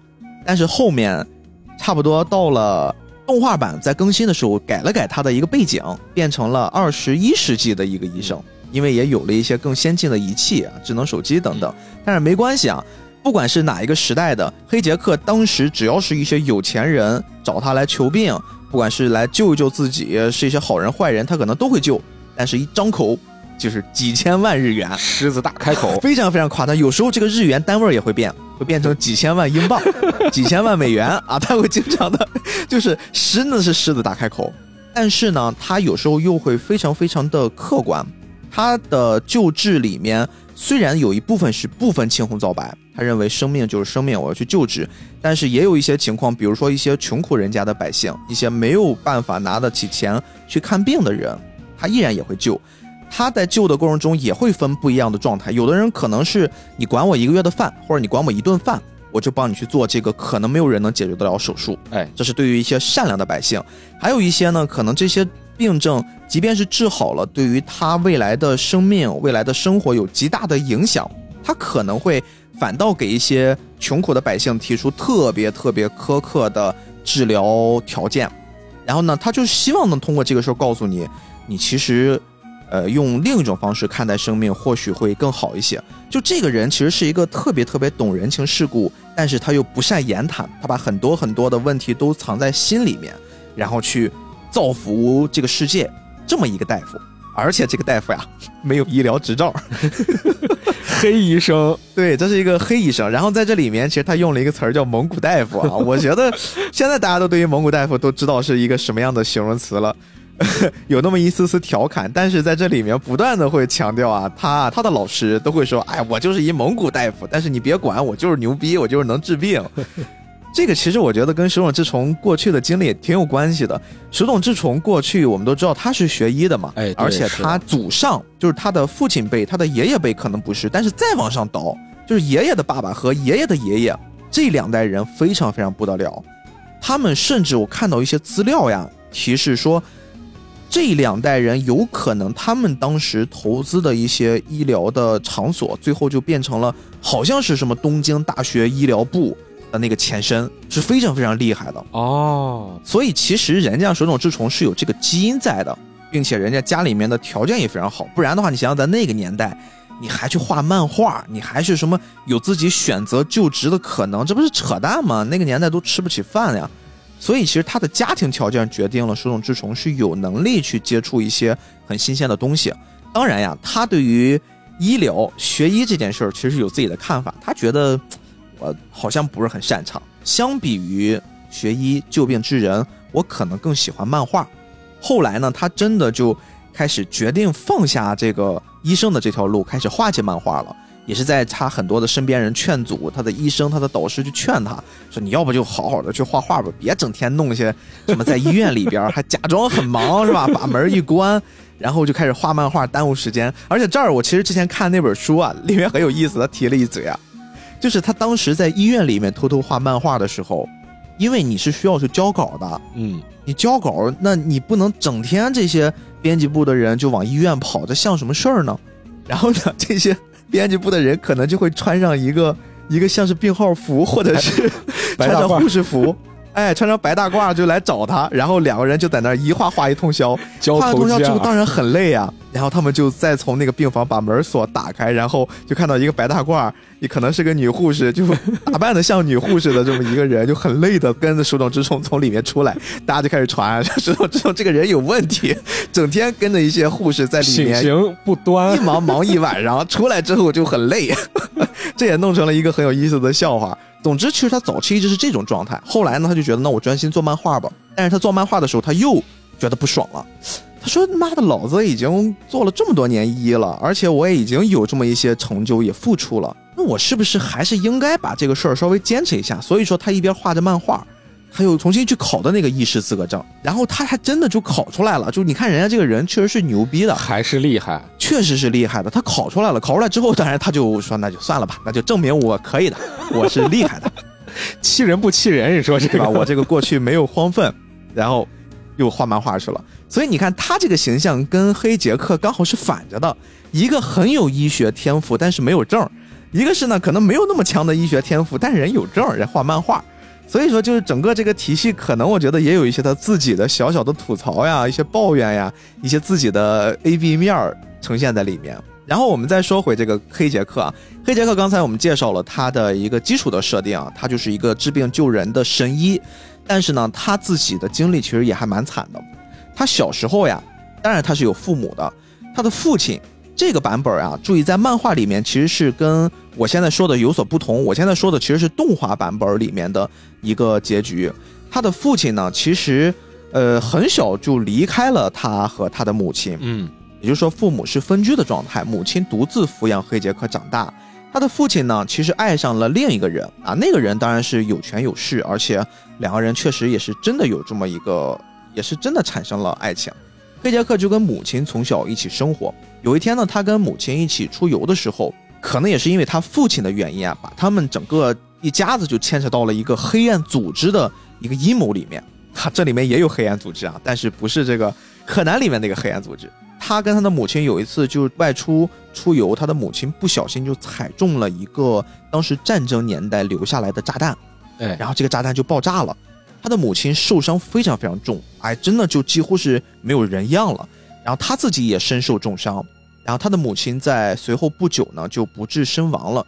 但是后面差不多到了动画版在更新的时候，改了改他的一个背景，变成了二十一世纪的一个医生。因为也有了一些更先进的仪器啊，智能手机等等，但是没关系啊，不管是哪一个时代的黑杰克，当时只要是一些有钱人找他来求病，不管是来救一救自己，是一些好人坏人，他可能都会救。但是，一张口就是几千万日元，狮子大开口，非常非常夸张。有时候这个日元单位也会变，会变成几千万英镑、几千万美元啊，他会经常的，就是狮子是狮子大开口，但是呢，他有时候又会非常非常的客观。他的救治里面虽然有一部分是不分青红皂白，他认为生命就是生命，我要去救治，但是也有一些情况，比如说一些穷苦人家的百姓，一些没有办法拿得起钱去看病的人，他依然也会救。他在救的过程中也会分不一样的状态，有的人可能是你管我一个月的饭，或者你管我一顿饭，我就帮你去做这个可能没有人能解决得了手术，哎，这是对于一些善良的百姓。还有一些呢，可能这些。病症即便是治好了，对于他未来的生命、未来的生活有极大的影响，他可能会反倒给一些穷苦的百姓提出特别特别苛刻的治疗条件。然后呢，他就希望能通过这个事儿告诉你，你其实，呃，用另一种方式看待生命或许会更好一些。就这个人其实是一个特别特别懂人情世故，但是他又不善言谈，他把很多很多的问题都藏在心里面，然后去。造福这个世界，这么一个大夫，而且这个大夫呀没有医疗执照，黑医生，对，这是一个黑医生。然后在这里面，其实他用了一个词儿叫蒙古大夫啊。我觉得现在大家都对于蒙古大夫都知道是一个什么样的形容词了，有那么一丝丝调侃。但是在这里面不断的会强调啊，他他的老师都会说，哎，我就是一蒙古大夫，但是你别管我，就是牛逼，我就是能治病。这个其实我觉得跟手冢治虫过去的经历也挺有关系的。手冢治虫过去我们都知道他是学医的嘛，哎，而且他祖上就是他的父亲辈，他的爷爷辈可能不是，但是再往上倒，就是爷爷的爸爸和爷爷的爷爷这两代人非常非常不得了。他们甚至我看到一些资料呀，提示说这两代人有可能他们当时投资的一些医疗的场所，最后就变成了好像是什么东京大学医疗部。的那个前身是非常非常厉害的哦，所以其实人家手冢治虫是有这个基因在的，并且人家家里面的条件也非常好，不然的话，你想想在那个年代，你还去画漫画，你还是什么有自己选择就职的可能，这不是扯淡吗？那个年代都吃不起饭呀，所以其实他的家庭条件决定了手冢治虫是有能力去接触一些很新鲜的东西。当然呀，他对于医疗学医这件事儿其实有自己的看法，他觉得。我好像不是很擅长。相比于学医救病治人，我可能更喜欢漫画。后来呢，他真的就开始决定放下这个医生的这条路，开始画起漫画了。也是在他很多的身边人劝阻，他的医生、他的导师去劝他说：“你要不就好好的去画画吧，别整天弄些什么在医院里边还假装很忙是吧？把门一关，然后就开始画漫画，耽误时间。而且这儿我其实之前看那本书啊，里面很有意思，他提了一嘴啊。”就是他当时在医院里面偷偷画漫画的时候，因为你是需要去交稿的，嗯，你交稿，那你不能整天这些编辑部的人就往医院跑，这像什么事儿呢？然后呢，这些编辑部的人可能就会穿上一个一个像是病号服，或者是穿上护士服。哎，穿上白大褂就来找他，然后两个人就在那儿一画画一通宵，画完通宵之后当然很累啊。然后他们就再从那个病房把门锁打开，然后就看到一个白大褂，也可能是个女护士，就打扮的像女护士的这么一个人，就很累的跟着手冢治虫从里面出来，大家就开始传手冢治虫这个人有问题，整天跟着一些护士在里面，行不端，一忙忙一晚上，出来之后就很累，这也弄成了一个很有意思的笑话。总之，其实他早期一直是这种状态。后来呢，他就觉得，那我专心做漫画吧。但是他做漫画的时候，他又觉得不爽了。他说：“妈的，老子已经做了这么多年医了，而且我也已经有这么一些成就，也付出了。那我是不是还是应该把这个事儿稍微坚持一下？”所以说，他一边画着漫画，他又重新去考的那个医师资格证，然后他还真的就考出来了。就你看，人家这个人确实是牛逼的，还是厉害，确实是厉害的。他考出来了，考出来之后，当然他就说：“那就算了吧，那就证明我可以的，我是厉害的。”气人不气人？你说这个，我这个过去没有荒废，然后又画漫画去了。所以你看，他这个形象跟黑杰克刚好是反着的，一个很有医学天赋，但是没有证；一个是呢，可能没有那么强的医学天赋，但是人有证，人画漫画。所以说，就是整个这个体系，可能我觉得也有一些他自己的小小的吐槽呀，一些抱怨呀，一些自己的 A B 面呈现在里面。然后我们再说回这个黑杰克啊，黑杰克刚才我们介绍了他的一个基础的设定啊，他就是一个治病救人的神医，但是呢，他自己的经历其实也还蛮惨的。他小时候呀，当然他是有父母的。他的父亲这个版本啊，注意在漫画里面其实是跟我现在说的有所不同。我现在说的其实是动画版本里面的一个结局。他的父亲呢，其实呃很小就离开了他和他的母亲，嗯，也就是说父母是分居的状态，母亲独自抚养黑杰克长大。他的父亲呢，其实爱上了另一个人啊，那个人当然是有权有势，而且两个人确实也是真的有这么一个。也是真的产生了爱情，黑杰克就跟母亲从小一起生活。有一天呢，他跟母亲一起出游的时候，可能也是因为他父亲的原因啊，把他们整个一家子就牵扯到了一个黑暗组织的一个阴谋里面。哈，这里面也有黑暗组织啊，但是不是这个柯南里面那个黑暗组织。他跟他的母亲有一次就外出出游，他的母亲不小心就踩中了一个当时战争年代留下来的炸弹，哎，然后这个炸弹就爆炸了。他的母亲受伤非常非常重，哎，真的就几乎是没有人样了。然后他自己也身受重伤，然后他的母亲在随后不久呢就不治身亡了。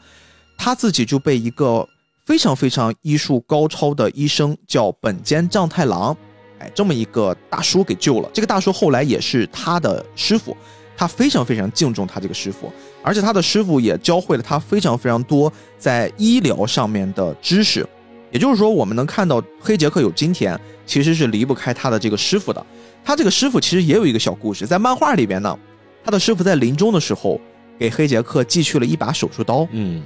他自己就被一个非常非常医术高超的医生叫本间丈太郎，哎，这么一个大叔给救了。这个大叔后来也是他的师傅，他非常非常敬重他这个师傅，而且他的师傅也教会了他非常非常多在医疗上面的知识。也就是说，我们能看到黑杰克有今天，其实是离不开他的这个师傅的。他这个师傅其实也有一个小故事，在漫画里边呢，他的师傅在临终的时候给黑杰克寄去了一把手术刀。嗯，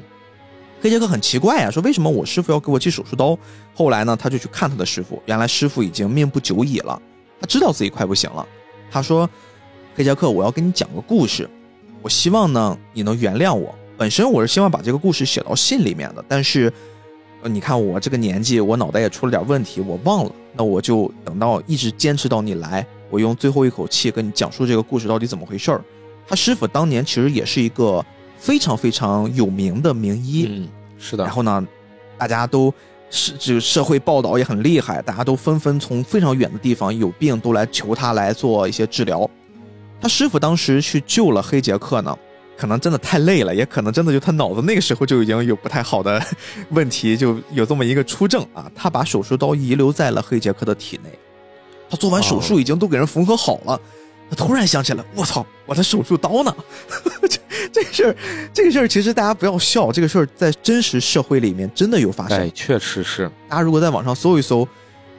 黑杰克很奇怪啊，说为什么我师傅要给我寄手术刀？后来呢，他就去看他的师傅，原来师傅已经命不久矣了，他知道自己快不行了。他说：“黑杰克，我要跟你讲个故事，我希望呢你能原谅我。本身我是希望把这个故事写到信里面的，但是。”呃，你看我这个年纪，我脑袋也出了点问题，我忘了。那我就等到一直坚持到你来，我用最后一口气跟你讲述这个故事到底怎么回事儿。他师傅当年其实也是一个非常非常有名的名医，嗯，是的。然后呢，大家都是这个社会报道也很厉害，大家都纷纷从非常远的地方有病都来求他来做一些治疗。他师傅当时去救了黑杰克呢。可能真的太累了，也可能真的就他脑子那个时候就已经有不太好的问题，就有这么一个出症啊。他把手术刀遗留在了黑杰克的体内，他做完手术已经都给人缝合好了，他突然想起来，我操，我的手术刀呢？这这个事儿，这个事儿其实大家不要笑，这个事儿在真实社会里面真的有发生。哎，确实是。大家如果在网上搜一搜，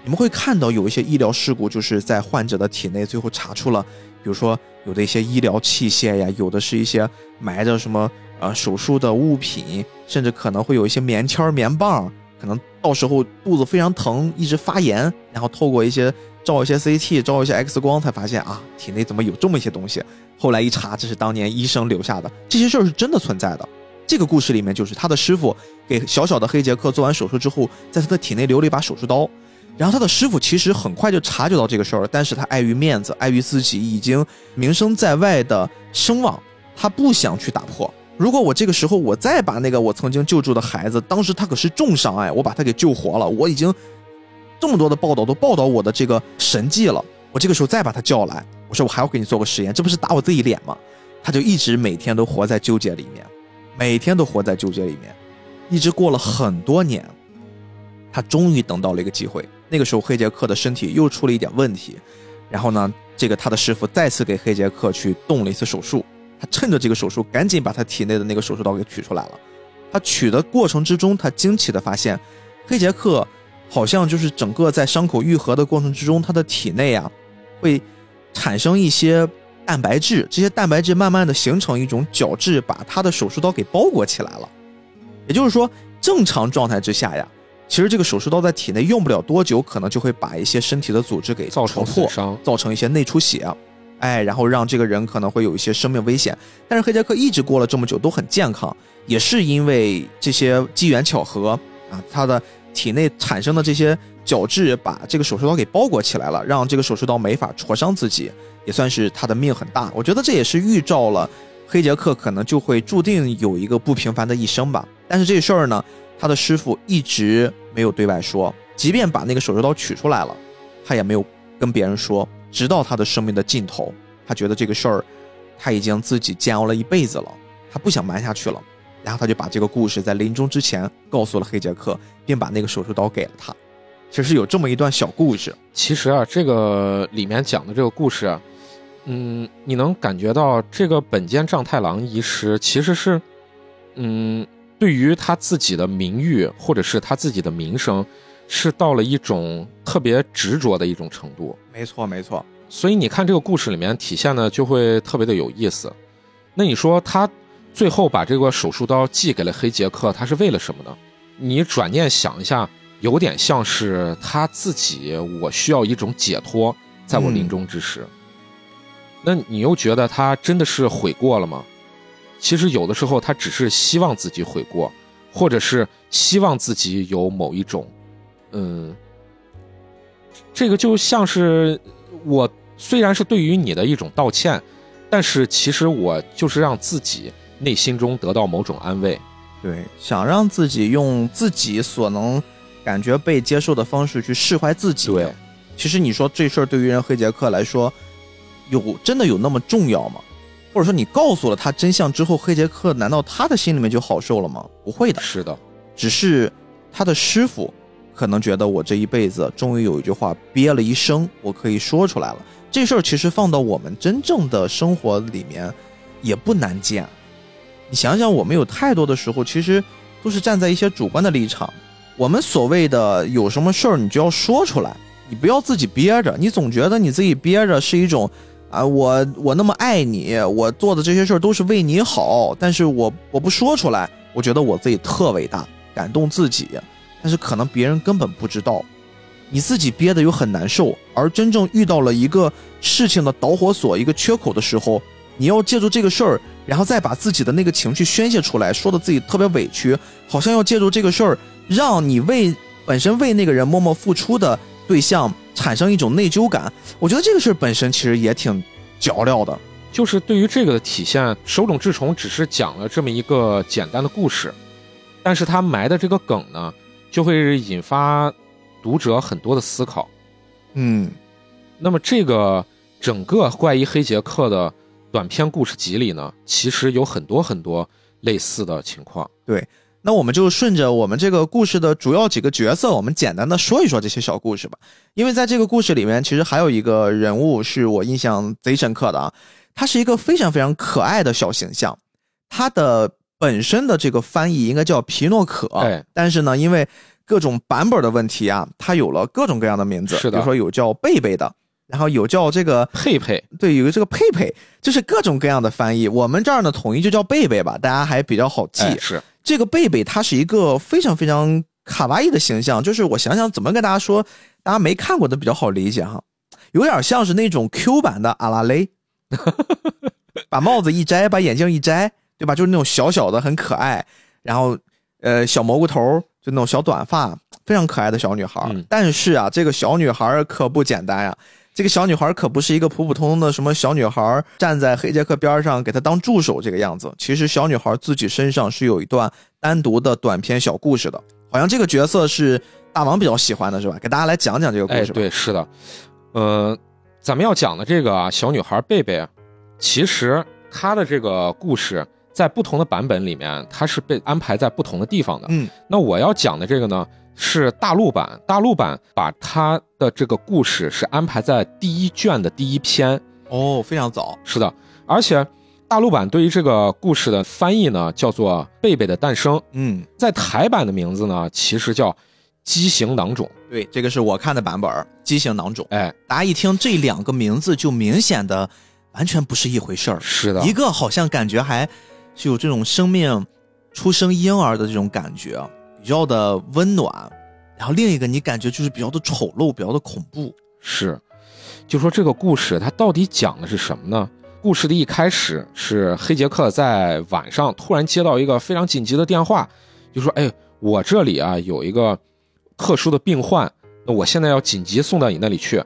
你们会看到有一些医疗事故，就是在患者的体内最后查出了，比如说。有的一些医疗器械呀，有的是一些埋着什么呃手术的物品，甚至可能会有一些棉签、棉棒，可能到时候肚子非常疼，一直发炎，然后透过一些照一些 CT、照一些 X 光，才发现啊，体内怎么有这么一些东西？后来一查，这是当年医生留下的，这些事儿是真的存在的。这个故事里面就是他的师傅给小小的黑杰克做完手术之后，在他的体内留了一把手术刀。然后他的师傅其实很快就察觉到这个事儿，但是他碍于面子，碍于自己已经名声在外的声望，他不想去打破。如果我这个时候我再把那个我曾经救助的孩子，当时他可是重伤哎，我把他给救活了，我已经这么多的报道都报道我的这个神迹了，我这个时候再把他叫来，我说我还要给你做个实验，这不是打我自己脸吗？他就一直每天都活在纠结里面，每天都活在纠结里面，一直过了很多年，他终于等到了一个机会。那个时候，黑杰克的身体又出了一点问题，然后呢，这个他的师傅再次给黑杰克去动了一次手术。他趁着这个手术，赶紧把他体内的那个手术刀给取出来了。他取的过程之中，他惊奇的发现，黑杰克好像就是整个在伤口愈合的过程之中，他的体内啊，会产生一些蛋白质，这些蛋白质慢慢的形成一种角质，把他的手术刀给包裹起来了。也就是说，正常状态之下呀，其实这个手术刀在体内用不了多久，可能就会把一些身体的组织给造成戳破损，伤。造成一些内出血，哎，然后让这个人可能会有一些生命危险。但是黑杰克一直过了这么久都很健康，也是因为这些机缘巧合啊，他的体内产生的这些角质把这个手术刀给包裹起来了，让这个手术刀没法戳伤自己，也算是他的命很大。我觉得这也是预兆了黑杰克可能就会注定有一个不平凡的一生吧。但是这事儿呢，他的师傅一直没有对外说，即便把那个手术刀取出来了，他也没有跟别人说，直到他的生命的尽头，他觉得这个事儿他已经自己煎熬了一辈子了，他不想瞒下去了，然后他就把这个故事在临终之前告诉了黑杰克，并把那个手术刀给了他。其实有这么一段小故事，其实啊，这个里面讲的这个故事啊，嗯，你能感觉到这个本间丈太郎医师其实是，嗯，对于他自己的名誉或者是他自己的名声，是到了一种特别执着的一种程度。没错没错，所以你看这个故事里面体现的就会特别的有意思。那你说他最后把这个手术刀寄给了黑杰克，他是为了什么呢？你转念想一下，有点像是他自己，我需要一种解脱，在我临终之时。那你又觉得他真的是悔过了吗？其实有的时候他只是希望自己悔过，或者是希望自己有某一种，嗯，这个就像是我虽然是对于你的一种道歉，但是其实我就是让自己内心中得到某种安慰。对，想让自己用自己所能感觉被接受的方式去释怀自己。对，其实你说这事儿对于人黑杰克来说，有真的有那么重要吗？或者说你告诉了他真相之后，黑杰克难道他的心里面就好受了吗？不会的，是的，只是他的师傅可能觉得我这一辈子终于有一句话憋了一生，我可以说出来了。这事儿其实放到我们真正的生活里面也不难见。你想想，我们有太多的时候，其实都是站在一些主观的立场。我们所谓的有什么事儿，你就要说出来，你不要自己憋着。你总觉得你自己憋着是一种啊，我我那么爱你，我做的这些事儿都是为你好，但是我我不说出来，我觉得我自己特伟大，感动自己，但是可能别人根本不知道，你自己憋得又很难受，而真正遇到了一个事情的导火索、一个缺口的时候，你要借助这个事儿，然后再把自己的那个情绪宣泄出来，说的自己特别委屈，好像要借助这个事儿，让你为本身为那个人默默付出的对象产生一种内疚感。我觉得这个事儿本身其实也挺嚼料的。就是对于这个的体现，手冢治虫只是讲了这么一个简单的故事，但是他埋的这个梗呢，就会引发读者很多的思考。嗯，那么这个整个怪医黑杰克的短篇故事集里呢，其实有很多很多类似的情况。对。那我们就顺着我们这个故事的主要几个角色，我们简单的说一说这些小故事吧。因为在这个故事里面，其实还有一个人物是我印象贼深刻的啊，他是一个非常非常可爱的小形象。他的本身的这个翻译应该叫皮诺可，对但是呢，因为各种版本的问题啊，他有了各种各样的名字，是的比如说有叫贝贝的，然后有叫这个佩佩，对，有个这个佩佩，就是各种各样的翻译。我们这儿呢，统一就叫贝贝吧，大家还比较好记。哎是这个贝贝他是一个非常非常卡哇伊的形象，就是我想想怎么跟大家说，大家没看过的比较好理解哈，有点像是那种 Q 版的阿拉蕾，把帽子一摘，把眼镜一摘，对吧？就是那种小小的很可爱，然后呃小蘑菇头，就那种小短发，非常可爱的小女孩。嗯但是啊，这个小女孩可不简单呀、这个小女孩可不是一个普普通通的什么小女孩，站在黑杰克边上给他当助手这个样子。其实小女孩自己身上是有一段单独的短篇小故事的，好像这个角色是大王比较喜欢的，是吧？给大家来讲讲这个故哎，事吧。对，是的，呃，咱们要讲的这个啊，小女孩贝贝，其实她的这个故事在不同的版本里面，她是被安排在不同的地方的。嗯，那我要讲的这个呢，是大陆版，大陆版把它的这个故事是安排在第一卷的第一篇。哦，非常早。是的，而且大陆版对于这个故事的翻译呢，叫做《贝贝的诞生》。嗯，在台版的名字呢，其实叫《畸形囊肿。对，这个是我看的版本儿，畸形囊肿。哎，大家一听这两个名字，就明显的完全不是一回事儿。是的，一个好像感觉还是有这种生命出生婴儿的这种感觉，比较的温暖，然后另一个你感觉就是比较的丑陋，比较的恐怖。是，就说这个故事它到底讲的是什么呢？故事的一开始是黑杰克在晚上突然接到一个非常紧急的电话，就说：“哎，我这里啊有一个。”特殊的病患，那我现在要紧急送到你那里去。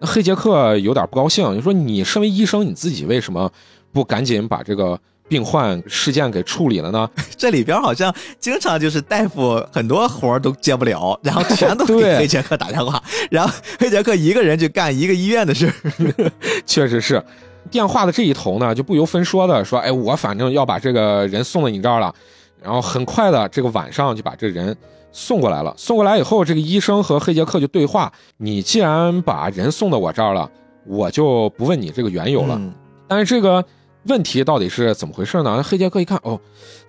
那黑杰克有点不高兴，就说：“你身为医生，你自己为什么不赶紧把这个病患事件给处理了呢？” 这里边好像经常就是大夫很多活儿都接不了，然后全都给黑杰克打电话，然后黑杰克一个人就干一个医院的事儿 确实是，电话的这一头呢就不由分说的说：“哎，我反正要把这个人送到你这儿了。”然后很快的这个晚上就把这人。送过来了，送过来以后，这个医生和黑杰克就对话：“你既然把人送到我这儿了，我就不问你这个缘由了。但是这个问题到底是怎么回事呢？”黑杰克一看，哦，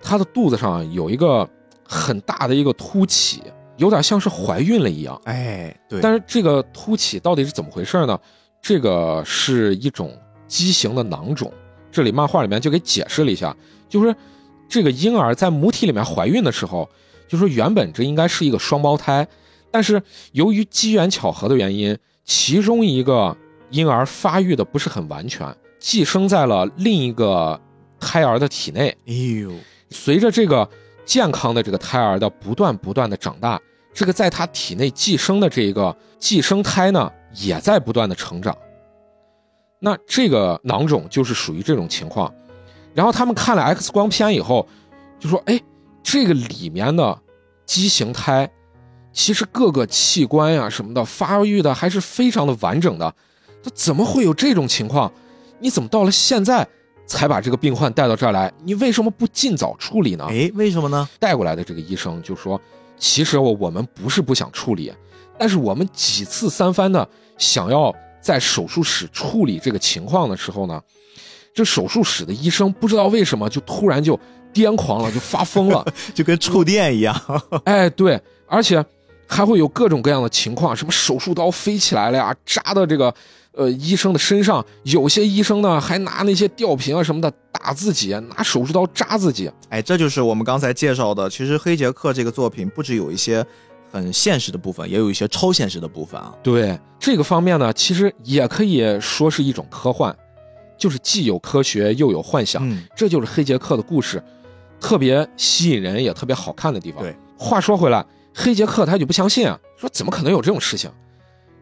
他的肚子上有一个很大的一个凸起，有点像是怀孕了一样。哎，对。但是这个凸起到底是怎么回事呢？这个是一种畸形的囊肿。这里漫画里面就给解释了一下，就是这个婴儿在母体里面怀孕的时候。就说原本这应该是一个双胞胎，但是由于机缘巧合的原因，其中一个婴儿发育的不是很完全，寄生在了另一个胎儿的体内。哎呦，随着这个健康的这个胎儿的不断不断的长大，这个在他体内寄生的这个寄生胎呢，也在不断的成长。那这个囊肿就是属于这种情况。然后他们看了 X 光片以后，就说：“哎。”这个里面的畸形胎，其实各个器官呀什么的发育的还是非常的完整的，它怎么会有这种情况？你怎么到了现在才把这个病患带到这儿来？你为什么不尽早处理呢？哎，为什么呢？带过来的这个医生就说：“其实我我们不是不想处理，但是我们几次三番的想要在手术室处理这个情况的时候呢，这手术室的医生不知道为什么就突然就。”癫狂了，就发疯了，就跟触电一样。哎，对，而且还会有各种各样的情况，什么手术刀飞起来了呀，扎到这个呃医生的身上。有些医生呢，还拿那些吊瓶啊什么的打自己，拿手术刀扎自己。哎，这就是我们刚才介绍的。其实黑杰克这个作品不止有一些很现实的部分，也有一些超现实的部分啊。对这个方面呢，其实也可以说是一种科幻，就是既有科学又有幻想。这就是黑杰克的故事。特别吸引人也特别好看的地方。对，话说回来，黑杰克他就不相信啊，说怎么可能有这种事情？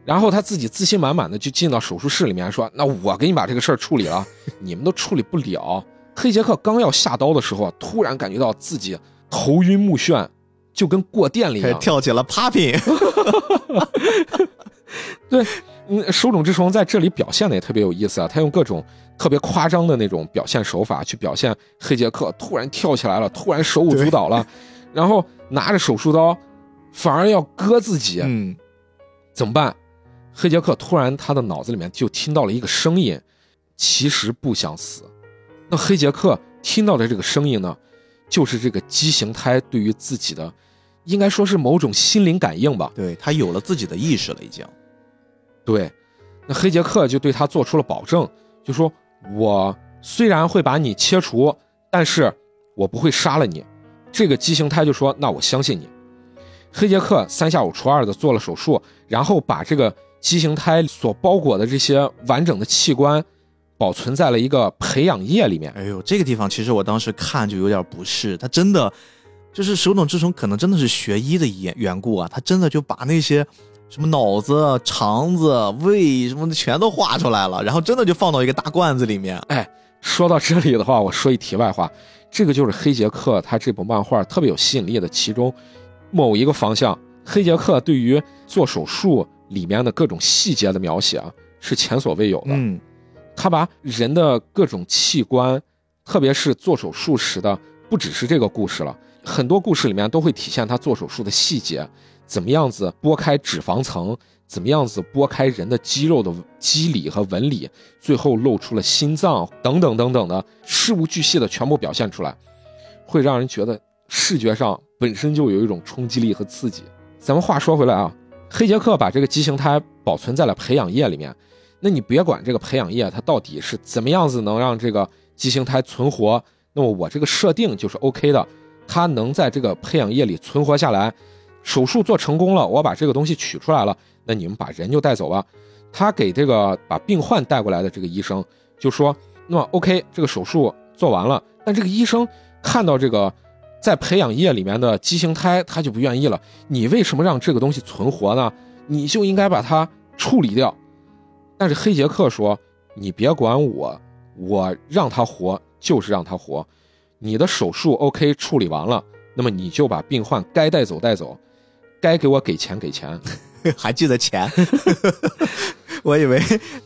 然后他自己自信满满的就进到手术室里面说：“那我给你把这个事儿处理了，你们都处理不了。”黑杰克刚要下刀的时候，突然感觉到自己头晕目眩，就跟过电了一样，跳起了 popping。对，嗯，手冢治虫在这里表现的也特别有意思啊，他用各种。特别夸张的那种表现手法，去表现黑杰克突然跳起来了，突然手舞足蹈了，然后拿着手术刀，反而要割自己。嗯，怎么办？黑杰克突然他的脑子里面就听到了一个声音，其实不想死。那黑杰克听到的这个声音呢，就是这个畸形胎对于自己的，应该说是某种心灵感应吧。对他有了自己的意识了，已经。对，那黑杰克就对他做出了保证，就说。我虽然会把你切除，但是我不会杀了你。这个畸形胎就说：“那我相信你。”黑杰克三下五除二的做了手术，然后把这个畸形胎所包裹的这些完整的器官保存在了一个培养液里面。哎呦，这个地方其实我当时看就有点不适，他真的就是手冢治虫，可能真的是学医的缘缘故啊，他真的就把那些。什么脑子、肠子、胃什么的全都画出来了，然后真的就放到一个大罐子里面。哎，说到这里的话，我说一题外话，这个就是黑杰克他这部漫画特别有吸引力的其中某一个方向。黑杰克对于做手术里面的各种细节的描写啊，是前所未有的。嗯，他把人的各种器官，特别是做手术时的，不只是这个故事了，很多故事里面都会体现他做手术的细节。怎么样子剥开脂肪层？怎么样子剥开人的肌肉的肌理和纹理？最后露出了心脏等等等等的事无巨细的全部表现出来，会让人觉得视觉上本身就有一种冲击力和刺激。咱们话说回来啊，黑杰克把这个畸形胎保存在了培养液里面。那你别管这个培养液它到底是怎么样子能让这个畸形胎存活，那么我这个设定就是 OK 的，它能在这个培养液里存活下来。手术做成功了，我把这个东西取出来了，那你们把人就带走吧。他给这个把病患带过来的这个医生就说：“那么 OK，这个手术做完了。”但这个医生看到这个在培养液里面的畸形胎，他就不愿意了。你为什么让这个东西存活呢？你就应该把它处理掉。但是黑杰克说：“你别管我，我让他活就是让他活。你的手术 OK 处理完了，那么你就把病患该带走带走。”该给我给钱给钱，还记得钱？我以为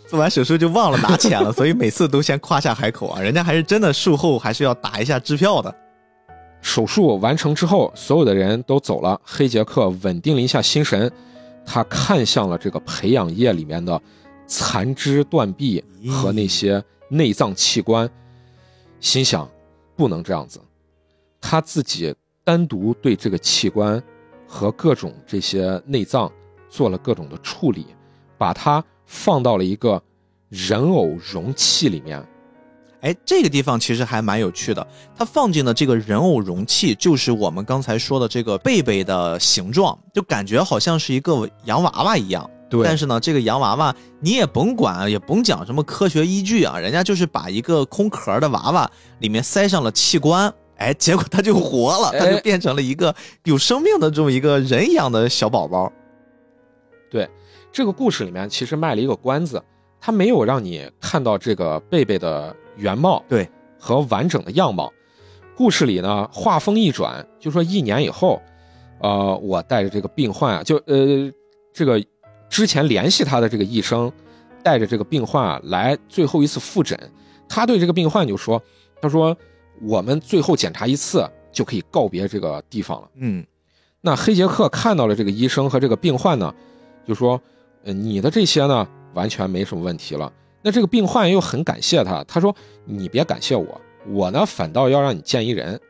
做完手术就忘了拿钱了，所以每次都先夸下海口啊。人家还是真的术后还是要打一下支票的。手术完成之后，所有的人都走了，黑杰克稳定了一下心神，他看向了这个培养液里面的残肢断臂和那些内脏器官，心想不能这样子，他自己单独对这个器官。和各种这些内脏做了各种的处理，把它放到了一个人偶容器里面。哎，这个地方其实还蛮有趣的。它放进的这个人偶容器，就是我们刚才说的这个贝贝的形状，就感觉好像是一个洋娃娃一样。对。但是呢，这个洋娃娃你也甭管，也甭讲什么科学依据啊，人家就是把一个空壳的娃娃里面塞上了器官。哎，结果它就活了，它就变成了一个有生命的这么一个人一样的小宝宝。对，这个故事里面其实卖了一个关子，他没有让你看到这个贝贝的原貌，对，和完整的样貌。故事里呢，话锋一转，就说一年以后，呃，我带着这个病患啊，就呃，这个之前联系他的这个医生，带着这个病患啊来最后一次复诊，他对这个病患就说，他说。我们最后检查一次就可以告别这个地方了。嗯，那黑杰克看到了这个医生和这个病患呢，就说：“呃，你的这些呢完全没什么问题了。”那这个病患又很感谢他，他说：“你别感谢我，我呢反倒要让你见一人。”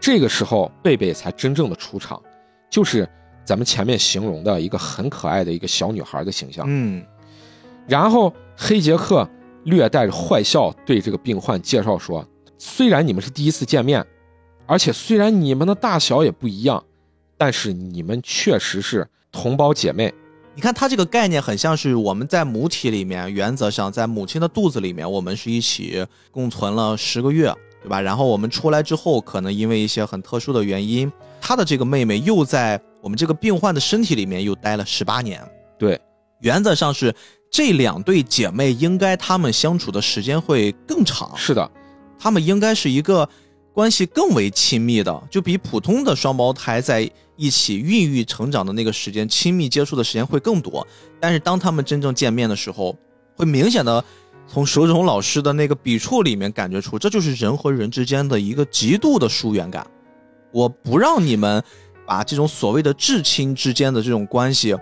这个时候，贝贝才真正的出场，就是咱们前面形容的一个很可爱的一个小女孩的形象。嗯，然后黑杰克略带着坏笑对这个病患介绍说。虽然你们是第一次见面，而且虽然你们的大小也不一样，但是你们确实是同胞姐妹。你看，它这个概念很像是我们在母体里面，原则上在母亲的肚子里面，我们是一起共存了十个月，对吧？然后我们出来之后，可能因为一些很特殊的原因，他的这个妹妹又在我们这个病患的身体里面又待了十八年。对，原则上是这两对姐妹应该她们相处的时间会更长。是的。她们应该是一个关系更为亲密的，就比普通的双胞胎在一起孕育成长的那个时间，亲密接触的时间会更多。但是当他们真正见面的时候，会明显的从手冢老师的那个笔触里面感觉出，这就是人和人之间的一个极度的疏远感。我不让你们把这种所谓的至亲之间的这种关系。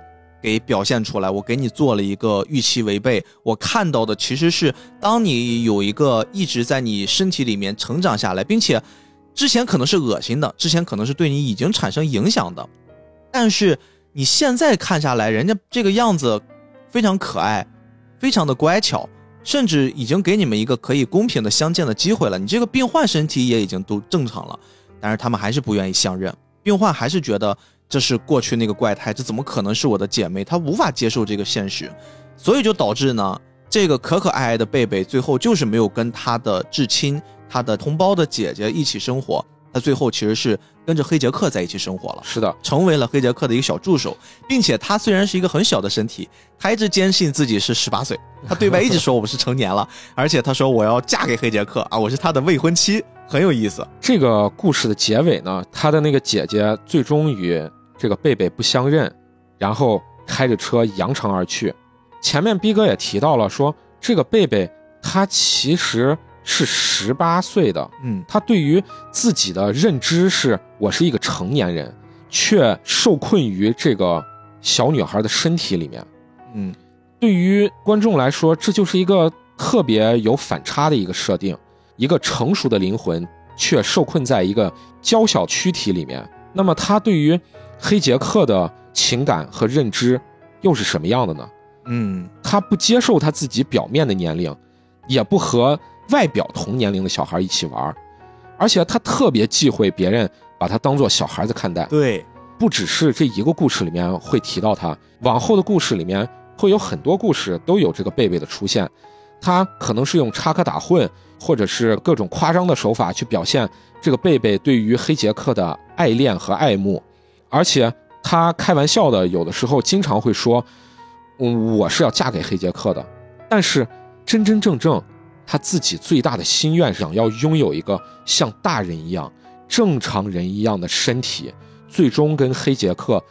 给表现出来，我给你做了一个预期违背。我看到的其实是，当你有一个一直在你身体里面成长下来，并且之前可能是恶心的，之前可能是对你已经产生影响的，但是你现在看下来，人家这个样子非常可爱，非常的乖巧，甚至已经给你们一个可以公平的相见的机会了。你这个病患身体也已经都正常了，但是他们还是不愿意相认，病患还是觉得。这是过去那个怪胎，这怎么可能是我的姐妹？她无法接受这个现实，所以就导致呢，这个可可爱爱的贝贝最后就是没有跟她的至亲、她的同胞的姐姐一起生活，他最后其实是跟着黑杰克在一起生活了。是的，成为了黑杰克的一个小助手，并且他虽然是一个很小的身体，他一直坚信自己是十八岁，他对外一直说我们是成年了，而且他说我要嫁给黑杰克啊，我是他的未婚妻，很有意思。这个故事的结尾呢，他的那个姐姐最终与。这个贝贝不相认，然后开着车扬长而去。前面逼哥也提到了，说这个贝贝他其实是十八岁的，嗯，他对于自己的认知是我是一个成年人，却受困于这个小女孩的身体里面，嗯，对于观众来说，这就是一个特别有反差的一个设定，一个成熟的灵魂却受困在一个娇小躯体里面。那么他对于黑杰克的情感和认知又是什么样的呢？嗯，他不接受他自己表面的年龄，也不和外表同年龄的小孩一起玩，而且他特别忌讳别人把他当做小孩子看待。对，不只是这一个故事里面会提到他，往后的故事里面会有很多故事都有这个贝贝的出现。他可能是用插科打诨，或者是各种夸张的手法去表现这个贝贝对于黑杰克的爱恋和爱慕，而且他开玩笑的有的时候经常会说：“嗯，我是要嫁给黑杰克的。”但是真真正正他自己最大的心愿，想要拥有一个像大人一样、正常人一样的身体，最终跟黑杰克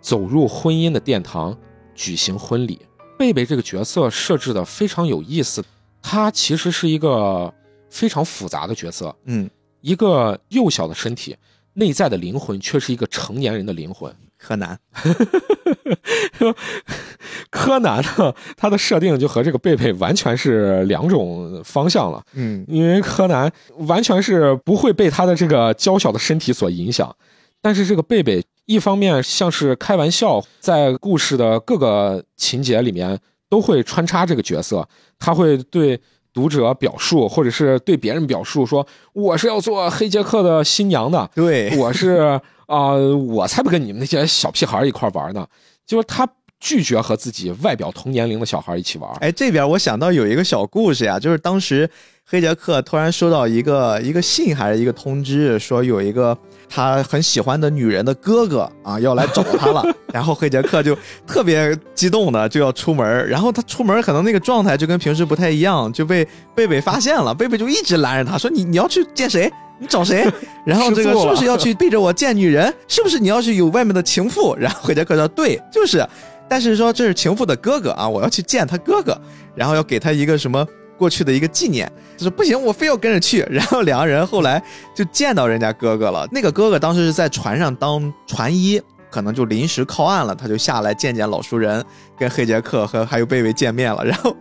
走入婚姻的殿堂，举行婚礼。贝贝这个角色设置的非常有意思，他其实是一个非常复杂的角色。嗯，一个幼小的身体，内在的灵魂却是一个成年人的灵魂。柯南，柯南呢，他的设定就和这个贝贝完全是两种方向了。嗯，因为柯南完全是不会被他的这个娇小的身体所影响，但是这个贝贝一方面像是开玩笑，在故事的各个情节里面都会穿插这个角色，他会对读者表述，或者是对别人表述说：“我是要做黑杰克的新娘的，对，我是啊、我才不跟你们那些小屁孩一块玩呢。”就是他拒绝和自己外表同年龄的小孩一起玩。哎，这边我想到有一个小故事呀，就是当时黑杰克突然收到一个一个信还是一个通知，说有一个他很喜欢的女人的哥哥啊要来找他了，然后黑杰克就特别激动的就要出门，然后他出门可能那个状态就跟平时不太一样，就被贝贝发现了，贝贝就一直拦着他说你你要去见谁？你找谁？然后这个是不是要去背着我见女人？是不是你要是有外面的情妇？然后黑杰克说对，就是。但是说这是情妇的哥哥啊，我要去见他哥哥，然后要给他一个什么过去的一个纪念。就说不行，我非要跟着去。然后两个人后来就见到人家哥哥了。那个哥哥当时是在船上当船医，可能就临时靠岸了，他就下来见见老熟人，跟黑杰克和还有贝贝见面了。然后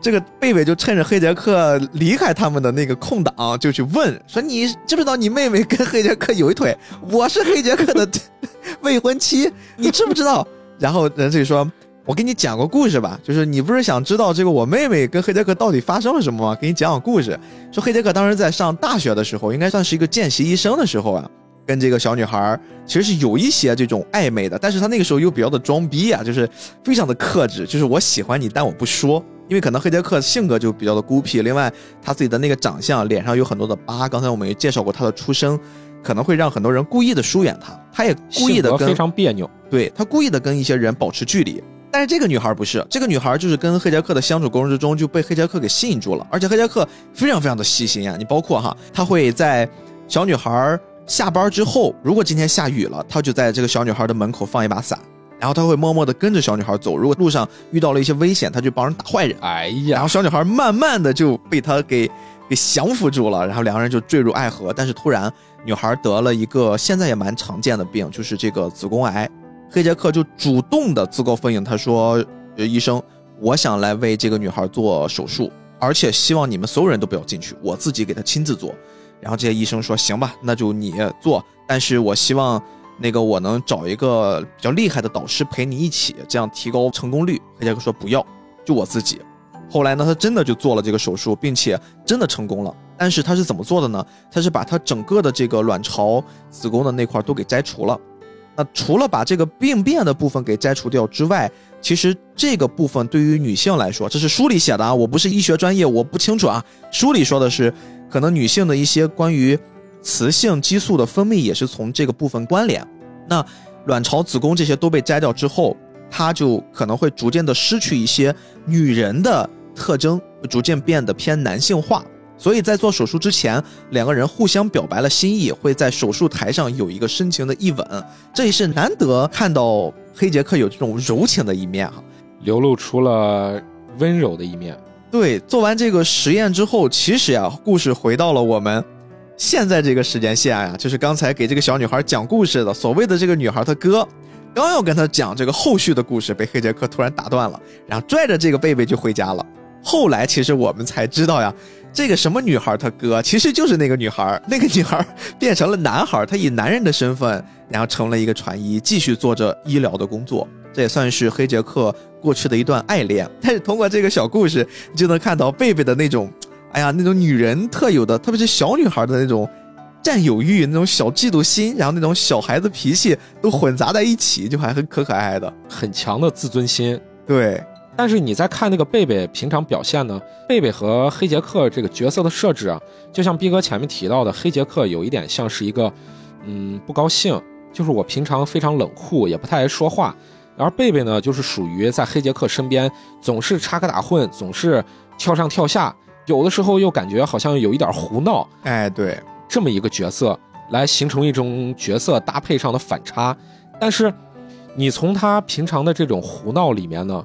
这个贝贝就趁着黑杰克离开他们的那个空档，就去问说：“你知不知道你妹妹跟黑杰克有一腿？我是黑杰克的 未婚妻，你知不知道？”然后人家就说：“我给你讲个故事吧，就是你不是想知道这个我妹妹跟黑杰克到底发生了什么吗？给你讲讲故事。说黑杰克当时在上大学的时候，应该算是一个见习医生的时候啊，跟这个小女孩其实是有一些这种暧昧的，但是他那个时候又比较的装逼啊，就是非常的克制，就是我喜欢你，但我不说。”因为可能黑杰克性格就比较的孤僻，另外他自己的那个长相，脸上有很多的疤。刚才我们也介绍过他的出生，可能会让很多人故意的疏远他，他也故意的跟非常别扭。对他故意的跟一些人保持距离。但是这个女孩不是，这个女孩就是跟黑杰克的相处过程之中就被黑杰克给吸引住了，而且黑杰克非常非常的细心啊，你包括哈，他会在小女孩下班之后，如果今天下雨了，他就在这个小女孩的门口放一把伞，然后他会默默的跟着小女孩走，如果路上遇到了一些危险，他就帮人打坏人。哎呀然，后小女孩慢慢的就被他给给降服住了，然后两个人就坠入爱河。但是突然，女孩得了一个现在也蛮常见的病，就是这个子宫癌。黑杰克就主动的自告奋勇，他说：“呃，医生，我想来为这个女孩做手术，而且希望你们所有人都不要进去，我自己给她亲自做。”然后这些医生说：“行吧，那就你做，但是我希望那个我能找一个比较厉害的导师陪你一起，这样提高成功率。”黑杰克说：“不要，就我自己。”后来呢，他真的就做了这个手术，并且真的成功了。但是他是怎么做的呢？他是把他整个的这个卵巢、子宫的那块都给摘除了。那除了把这个病变的部分给摘除掉之外，其实这个部分对于女性来说，这是书里写的啊，我不是医学专业，我不清楚啊。书里说的是，可能女性的一些关于雌性激素的分泌也是从这个部分关联。那卵巢、子宫这些都被摘掉之后，它就可能会逐渐的失去一些女人的特征，逐渐变得偏男性化。所以在做手术之前，两个人互相表白了心意，会在手术台上有一个深情的一吻，这也是难得看到黑杰克有这种柔情的一面哈。流露出了温柔的一面。对，做完这个实验之后，其实呀，故事回到了我们现在这个时间线呀，就是刚才给这个小女孩讲故事的所谓的这个女孩她哥，刚要跟她讲这个后续的故事，被黑杰克突然打断了，然后拽着这个贝贝就回家了。后来其实我们才知道呀，这个什么女孩她哥其实就是那个女孩，那个女孩变成了男孩，她以男人的身份，然后成了一个船医，继续做着医疗的工作。这也算是黑杰克过去的一段爱恋。但是通过这个小故事，你就能看到贝贝的那种，哎呀，那种女人特有的，特别是小女孩的那种占有欲、那种小嫉妒心，然后那种小孩子脾气都混杂在一起，就还很可可爱爱的，很强的自尊心。对。但是你在看那个贝贝平常表现呢？贝贝和黑杰克这个角色的设置啊，就像逼哥前面提到的，黑杰克有一点像是一个，嗯，不高兴，就是我平常非常冷酷，也不太爱说话。而贝贝呢，就是属于在黑杰克身边总是插科打诨，总是跳上跳下，有的时候又感觉好像有一点胡闹。哎，对，这么一个角色来形成一种角色搭配上的反差。但是，你从他平常的这种胡闹里面呢？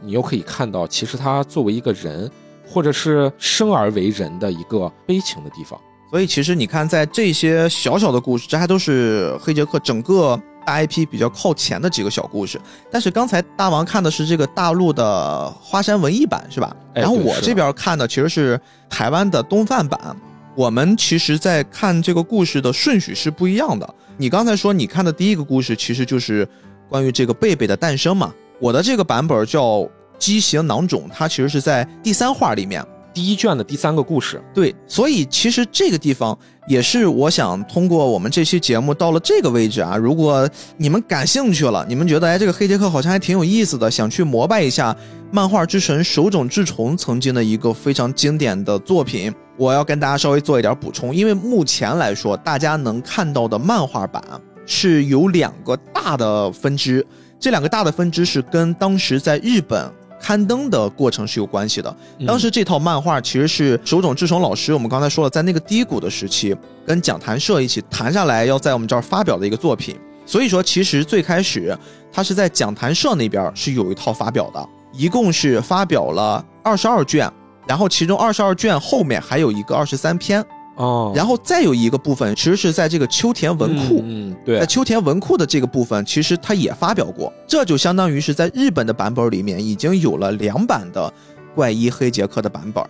你又可以看到，其实他作为一个人，或者是生而为人的一个悲情的地方。所以，其实你看，在这些小小的故事，这还都是黑杰克整个大 IP 比较靠前的几个小故事。但是刚才大王看的是这个大陆的花山文艺版，是吧？然后我这边看的其实是台湾的东范版。我们其实，在看这个故事的顺序是不一样的。你刚才说你看的第一个故事，其实就是关于这个贝贝的诞生嘛。我的这个版本叫《畸形囊肿》，它其实是在第三话里面第一卷的第三个故事。对，所以其实这个地方也是我想通过我们这期节目到了这个位置啊，如果你们感兴趣了，你们觉得哎这个黑杰克好像还挺有意思的，想去膜拜一下漫画之神手冢治虫曾经的一个非常经典的作品，我要跟大家稍微做一点补充，因为目前来说大家能看到的漫画版是有两个大的分支。这两个大的分支是跟当时在日本刊登的过程是有关系的。当时这套漫画其实是手冢治虫老师，我们刚才说了，在那个低谷的时期，跟讲谈社一起谈下来，要在我们这儿发表的一个作品。所以说，其实最开始他是在讲谈社那边是有一套发表的，一共是发表了二十二卷，然后其中二十二卷后面还有一个二十三篇。哦，然后再有一个部分，其实是在这个秋田文库，嗯，对，在秋田文库的这个部分，其实他也发表过，这就相当于是在日本的版本里面已经有了两版的怪医黑杰克的版本。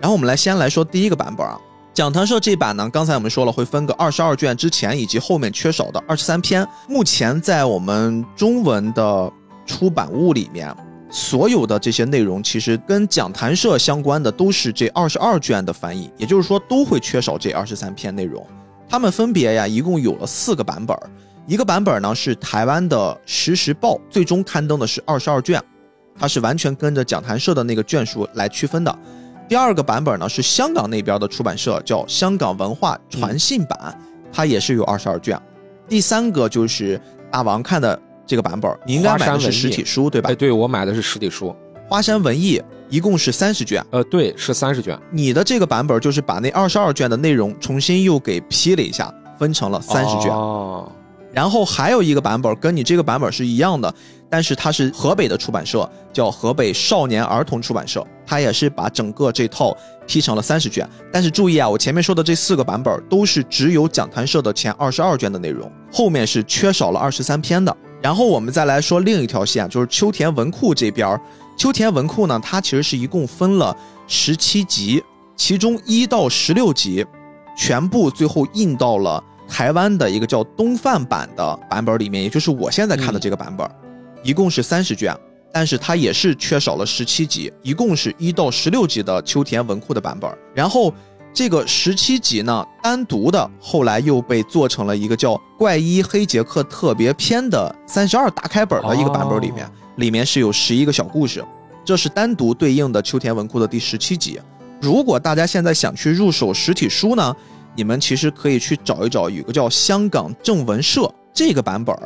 然后我们来先来说第一个版本啊，讲谈社这版呢，刚才我们说了会分个二十二卷之前以及后面缺少的二十三篇，目前在我们中文的出版物里面。所有的这些内容，其实跟讲谈社相关的都是这二十二卷的翻译，也就是说都会缺少这二十三篇内容。他们分别呀，一共有了四个版本，一个版本呢是台湾的《时时报》最终刊登的是二十二卷，它是完全跟着讲谈社的那个卷数来区分的。第二个版本呢是香港那边的出版社叫香港文化传信版，它也是有二十二卷。第三个就是大王看的。这个版本你应该买的是实体书对吧？哎，对我买的是实体书，《花山文艺》一共是三十卷。呃，对，是三十卷。你的这个版本就是把那二十二卷的内容重新又给批了一下，分成了三十卷。哦。然后还有一个版本跟你这个版本是一样的，但是它是河北的出版社，叫河北少年儿童出版社，它也是把整个这套批成了三十卷。但是注意啊，我前面说的这四个版本都是只有讲坛社的前二十二卷的内容，后面是缺少了二十三篇的。然后我们再来说另一条线，就是秋田文库这边。秋田文库呢，它其实是一共分了十七集，其中一到十六集，全部最后印到了台湾的一个叫东贩版的版本里面，也就是我现在看的这个版本，一共是三十卷，但是它也是缺少了十七集，一共是一到十六集的秋田文库的版本。然后。这个十七集呢，单独的后来又被做成了一个叫《怪医黑杰克特别篇》的三十二大开本的一个版本，里面里面是有十一个小故事，这是单独对应的秋田文库的第十七集。如果大家现在想去入手实体书呢，你们其实可以去找一找，有个叫香港正文社这个版本，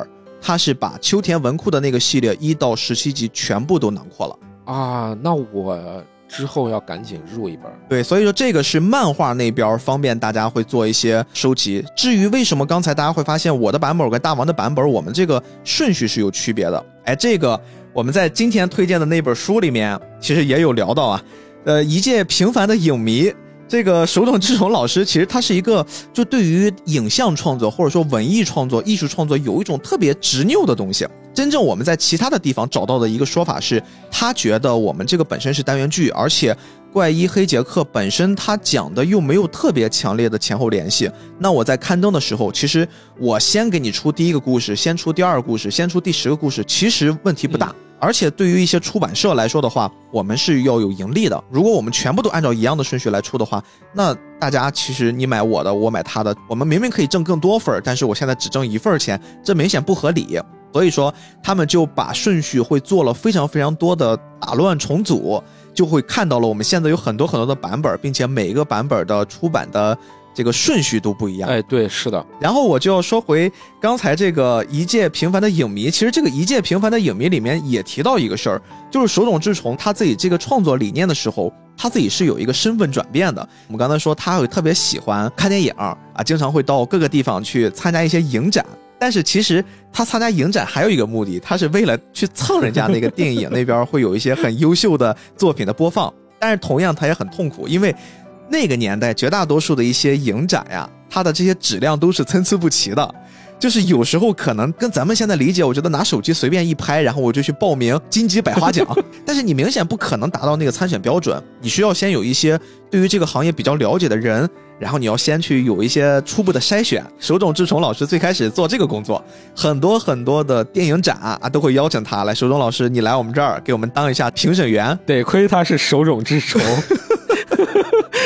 它是把秋田文库的那个系列一到十七集全部都囊括了啊。那我。之后要赶紧入一本，对，所以说这个是漫画那边方便大家会做一些收集。至于为什么刚才大家会发现我的版本跟大王的版本，我们这个顺序是有区别的。哎，这个我们在今天推荐的那本书里面其实也有聊到啊。呃，一介平凡的影迷，这个手冢治虫老师其实他是一个就对于影像创作或者说文艺创作、艺术创作有一种特别执拗的东西。真正我们在其他的地方找到的一个说法是，他觉得我们这个本身是单元剧，而且怪医黑杰克本身他讲的又没有特别强烈的前后联系。那我在刊登的时候，其实我先给你出第一个故事，先出第二个故事，先出第十个故事，其实问题不大。而且对于一些出版社来说的话，我们是要有盈利的。如果我们全部都按照一样的顺序来出的话，那大家其实你买我的，我买他的，我们明明可以挣更多份儿，但是我现在只挣一份儿钱，这明显不合理。所以说，他们就把顺序会做了非常非常多的打乱重组，就会看到了我们现在有很多很多的版本，并且每一个版本的出版的。这个顺序都不一样，哎，对，是的。然后我就要说回刚才这个一介平凡的影迷，其实这个一介平凡的影迷里面也提到一个事儿，就是手冢治虫他自己这个创作理念的时候，他自己是有一个身份转变的。我们刚才说他会特别喜欢看电影啊，经常会到各个地方去参加一些影展，但是其实他参加影展还有一个目的，他是为了去蹭人家那个电影那边会有一些很优秀的作品的播放，但是同样他也很痛苦，因为。那个年代，绝大多数的一些影展呀，它的这些质量都是参差不齐的，就是有时候可能跟咱们现在理解，我觉得拿手机随便一拍，然后我就去报名金鸡百花奖，但是你明显不可能达到那个参选标准，你需要先有一些对于这个行业比较了解的人，然后你要先去有一些初步的筛选。手冢治虫老师最开始做这个工作，很多很多的电影展啊都会邀请他来，手冢老师你来我们这儿给我们当一下评审员，得亏他是手冢治虫。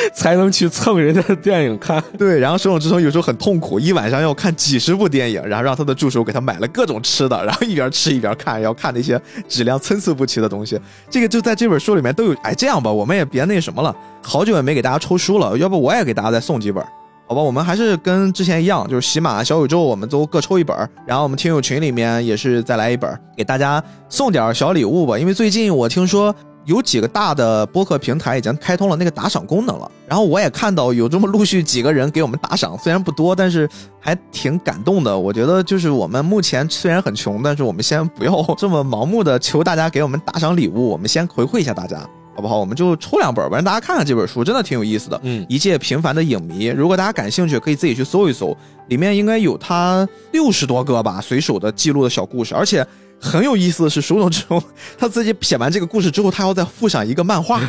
才能去蹭人家的电影看，对。然后手冢治虫有时候很痛苦，一晚上要看几十部电影，然后让他的助手给他买了各种吃的，然后一边吃一边看，要看那些质量参差不齐的东西。这个就在这本书里面都有。哎，这样吧，我们也别那什么了，好久也没给大家抽书了，要不我也给大家再送几本，好吧？我们还是跟之前一样，就是喜马、小宇宙，我们都各抽一本，然后我们听友群里面也是再来一本，给大家送点小礼物吧。因为最近我听说。有几个大的播客平台已经开通了那个打赏功能了，然后我也看到有这么陆续几个人给我们打赏，虽然不多，但是还挺感动的。我觉得就是我们目前虽然很穷，但是我们先不要这么盲目的求大家给我们打赏礼物，我们先回馈一下大家，好不好？我们就抽两本吧，让大家看看这本书，真的挺有意思的。嗯，一介平凡的影迷，如果大家感兴趣，可以自己去搜一搜，里面应该有他六十多个吧随手的记录的小故事，而且。很有意思的是，手冢治虫他自己写完这个故事之后，他要再附上一个漫画。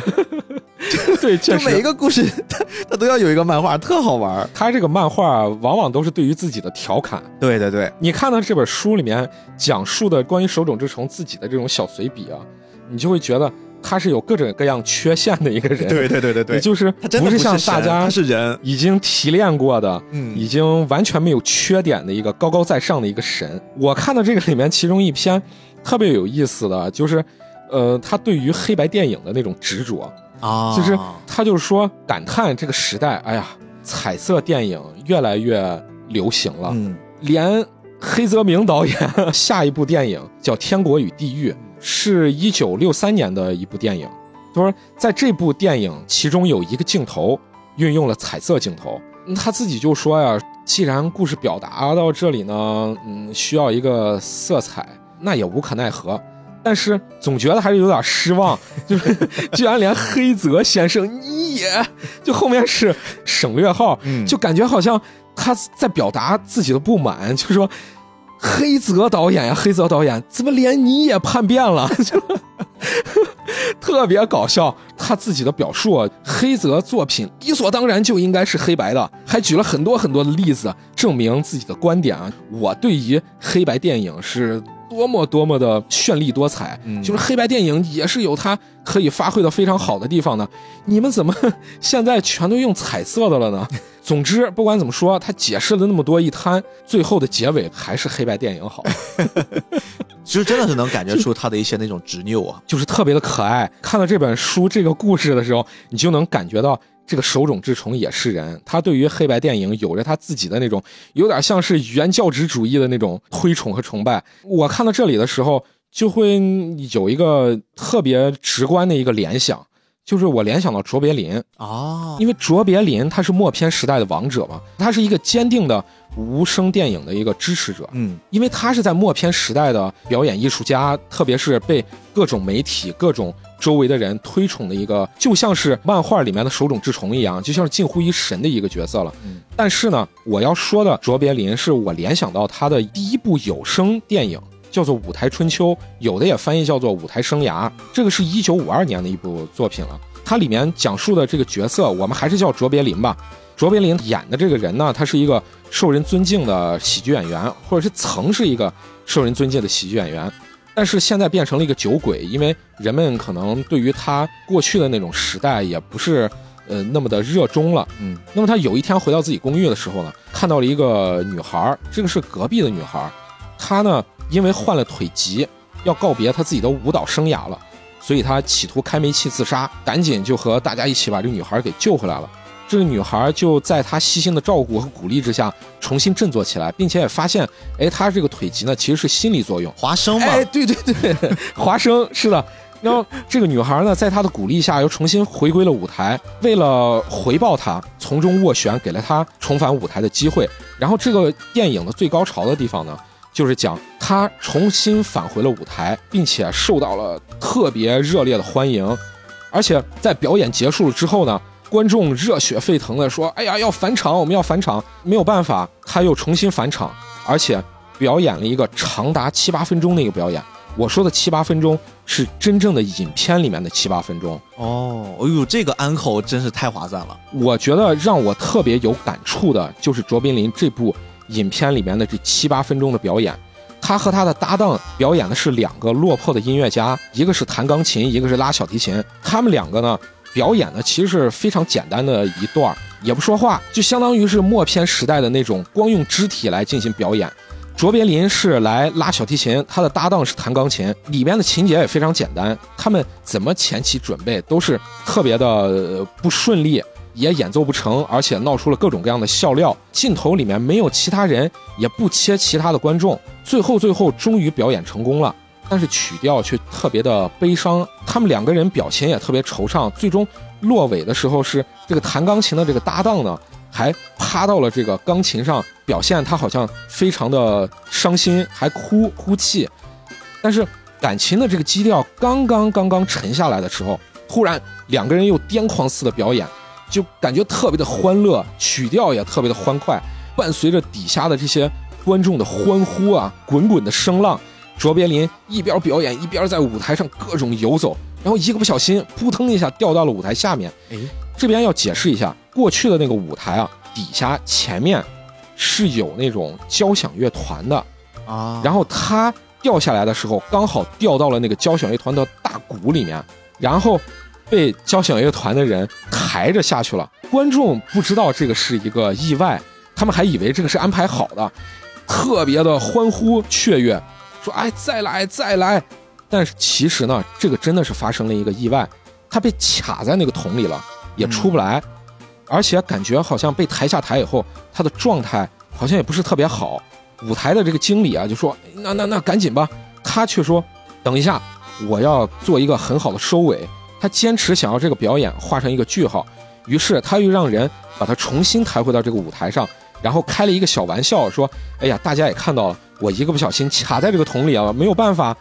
对，就每一个故事他他都要有一个漫画，特好玩。他这个漫画往往都是对于自己的调侃。对对对，你看到这本书里面讲述的关于手冢治虫自己的这种小随笔啊，你就会觉得。他是有各种各样缺陷的一个人，对对对对对，就是不是像大家是人。已经提炼过的，嗯，已经完全没有缺点的一个高高在上的一个神。我看到这个里面其中一篇特别有意思的就是，呃，他对于黑白电影的那种执着。啊，就是他就是说感叹这个时代，哎呀，彩色电影越来越流行了，嗯，连黑泽明导演 下一部电影叫《天国与地狱》。是一九六三年的一部电影，他说在这部电影其中有一个镜头运用了彩色镜头，他自己就说呀，既然故事表达到这里呢，嗯，需要一个色彩，那也无可奈何，但是总觉得还是有点失望，就是居然连黑泽先生你也就后面是省略号，就感觉好像他在表达自己的不满，就是说。黑泽导演呀，黑泽导演怎么连你也叛变了？特别搞笑。他自己的表述，黑泽作品理所当然就应该是黑白的，还举了很多很多的例子证明自己的观点啊。我对于黑白电影是。多么多么的绚丽多彩，就是黑白电影也是有它可以发挥的非常好的地方的。你们怎么 现在全都用彩色的了呢？总之，不管怎么说，他解释了那么多一摊，最后的结尾还是黑白电影好。其实真的是能感觉出他的一些那种执拗啊，就是特别的可爱。看到这本书这个故事的时候，你就能感觉到。这个手冢治虫也是人，他对于黑白电影有着他自己的那种，有点像是原教旨主义的那种推崇和崇拜。我看到这里的时候，就会有一个特别直观的一个联想，就是我联想到卓别林啊，因为卓别林他是默片时代的王者嘛，他是一个坚定的无声电影的一个支持者，嗯，因为他是在默片时代的表演艺术家，特别是被各种媒体各种。周围的人推崇的一个，就像是漫画里面的手冢治虫一样，就像是近乎于神的一个角色了。但是呢，我要说的卓别林是我联想到他的第一部有声电影，叫做《舞台春秋》，有的也翻译叫做《舞台生涯》。这个是一九五二年的一部作品了。它里面讲述的这个角色，我们还是叫卓别林吧。卓别林演的这个人呢，他是一个受人尊敬的喜剧演员，或者是曾是一个受人尊敬的喜剧演员，但是现在变成了一个酒鬼，因为人们可能对于他过去的那种时代也不是呃那么的热衷了。嗯，那么他有一天回到自己公寓的时候呢，看到了一个女孩，这个是隔壁的女孩，她呢因为患了腿疾，要告别她自己的舞蹈生涯了，所以她企图开煤气自杀，赶紧就和大家一起把这个女孩给救回来了。这个女孩就在他细心的照顾和鼓励之下，重新振作起来，并且也发现，哎，她这个腿疾呢，其实是心理作用。华生嘛，哎，对对对，华生是的。然后这个女孩呢，在他的鼓励下，又重新回归了舞台。为了回报他，从中斡旋，给了她重返舞台的机会。然后这个电影的最高潮的地方呢，就是讲她重新返回了舞台，并且受到了特别热烈的欢迎。而且在表演结束了之后呢。观众热血沸腾的说：“哎呀，要返场，我们要返场！”没有办法，他又重新返场，而且表演了一个长达七八分钟的一个表演。我说的七八分钟是真正的影片里面的七八分钟哦。哎呦，这个安口真是太划算了。我觉得让我特别有感触的就是卓别林这部影片里面的这七八分钟的表演。他和他的搭档表演的是两个落魄的音乐家，一个是弹钢琴，一个是拉小提琴。他们两个呢？表演呢，其实是非常简单的一段也不说话，就相当于是默片时代的那种，光用肢体来进行表演。卓别林是来拉小提琴，他的搭档是弹钢琴，里边的情节也非常简单。他们怎么前期准备都是特别的不顺利，也演奏不成，而且闹出了各种各样的笑料。镜头里面没有其他人，也不切其他的观众，最后最后终于表演成功了。但是曲调却特别的悲伤，他们两个人表情也特别惆怅。最终落尾的时候，是这个弹钢琴的这个搭档呢，还趴到了这个钢琴上，表现他好像非常的伤心，还哭哭泣。但是感情的这个基调刚刚刚刚沉下来的时候，突然两个人又癫狂似的表演，就感觉特别的欢乐，曲调也特别的欢快，伴随着底下的这些观众的欢呼啊，滚滚的声浪。卓别林一边表演一边在舞台上各种游走，然后一个不小心扑腾一下掉到了舞台下面。哎，这边要解释一下，过去的那个舞台啊，底下前面是有那种交响乐团的啊。然后他掉下来的时候，刚好掉到了那个交响乐团的大鼓里面，然后被交响乐团的人抬着下去了。观众不知道这个是一个意外，他们还以为这个是安排好的，特别的欢呼雀跃。说哎，再来再来，但是其实呢，这个真的是发生了一个意外，他被卡在那个桶里了，也出不来，而且感觉好像被抬下台以后，他的状态好像也不是特别好。舞台的这个经理啊，就说那那那赶紧吧，他却说等一下，我要做一个很好的收尾，他坚持想要这个表演画上一个句号，于是他又让人把他重新抬回到这个舞台上。然后开了一个小玩笑，说：“哎呀，大家也看到了，我一个不小心卡在这个桶里了，没有办法，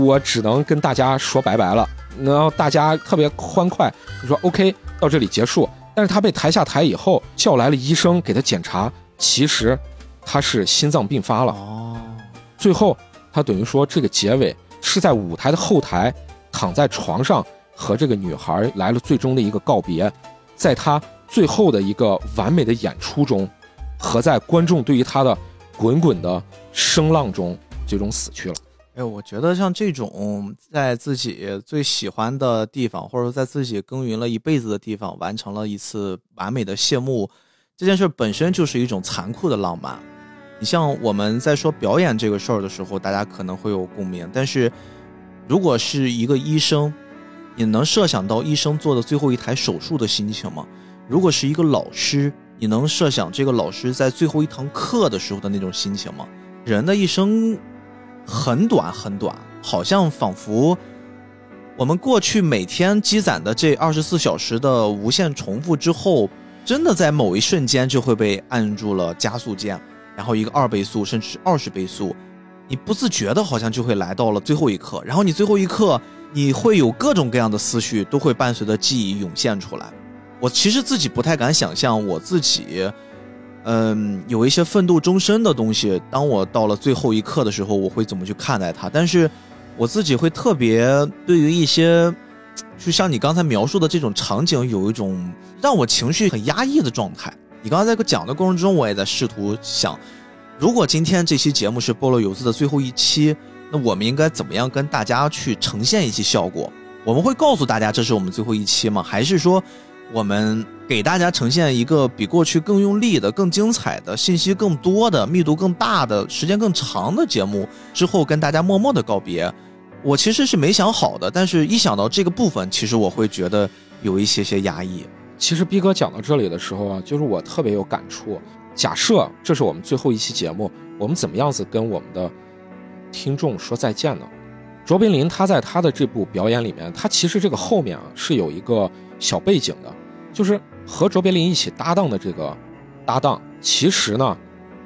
我只能跟大家说拜拜了。”然后大家特别欢快，就说：“OK，到这里结束。”但是他被抬下台以后，叫来了医生给他检查，其实他是心脏病发了。哦，最后他等于说这个结尾是在舞台的后台，躺在床上和这个女孩来了最终的一个告别，在他最后的一个完美的演出中。和在观众对于他的滚滚的声浪中，最终死去了。哎，我觉得像这种在自己最喜欢的地方，或者说在自己耕耘了一辈子的地方，完成了一次完美的谢幕，这件事本身就是一种残酷的浪漫。你像我们在说表演这个事儿的时候，大家可能会有共鸣，但是如果是一个医生，你能设想到医生做的最后一台手术的心情吗？如果是一个老师，你能设想这个老师在最后一堂课的时候的那种心情吗？人的一生很短很短，好像仿佛我们过去每天积攒的这二十四小时的无限重复之后，真的在某一瞬间就会被按住了加速键，然后一个二倍速甚至是二十倍速，你不自觉的好像就会来到了最后一刻，然后你最后一刻你会有各种各样的思绪都会伴随着记忆涌现出来。我其实自己不太敢想象我自己嗯，有一些奋斗终身的东西，当我到了最后一刻的时候，我会怎么去看待它？但是我自己会特别对于一些，就像你刚才描述的这种场景，有一种让我情绪很压抑的状态。你刚才在讲的过程中，我也在试图想，如果今天这期节目是菠萝有字的最后一期，那我们应该怎么样跟大家去呈现一些效果？我们会告诉大家这是我们最后一期吗？还是说？我们给大家呈现一个比过去更用力的、更精彩的、信息更多的、密度更大的、时间更长的节目之后，跟大家默默的告别。我其实是没想好的，但是一想到这个部分，其实我会觉得有一些些压抑。其实逼哥讲到这里的时候啊，就是我特别有感触。假设这是我们最后一期节目，我们怎么样子跟我们的听众说再见呢？卓别林他在他的这部表演里面，他其实这个后面啊是有一个。小背景的，就是和卓别林一起搭档的这个搭档，其实呢，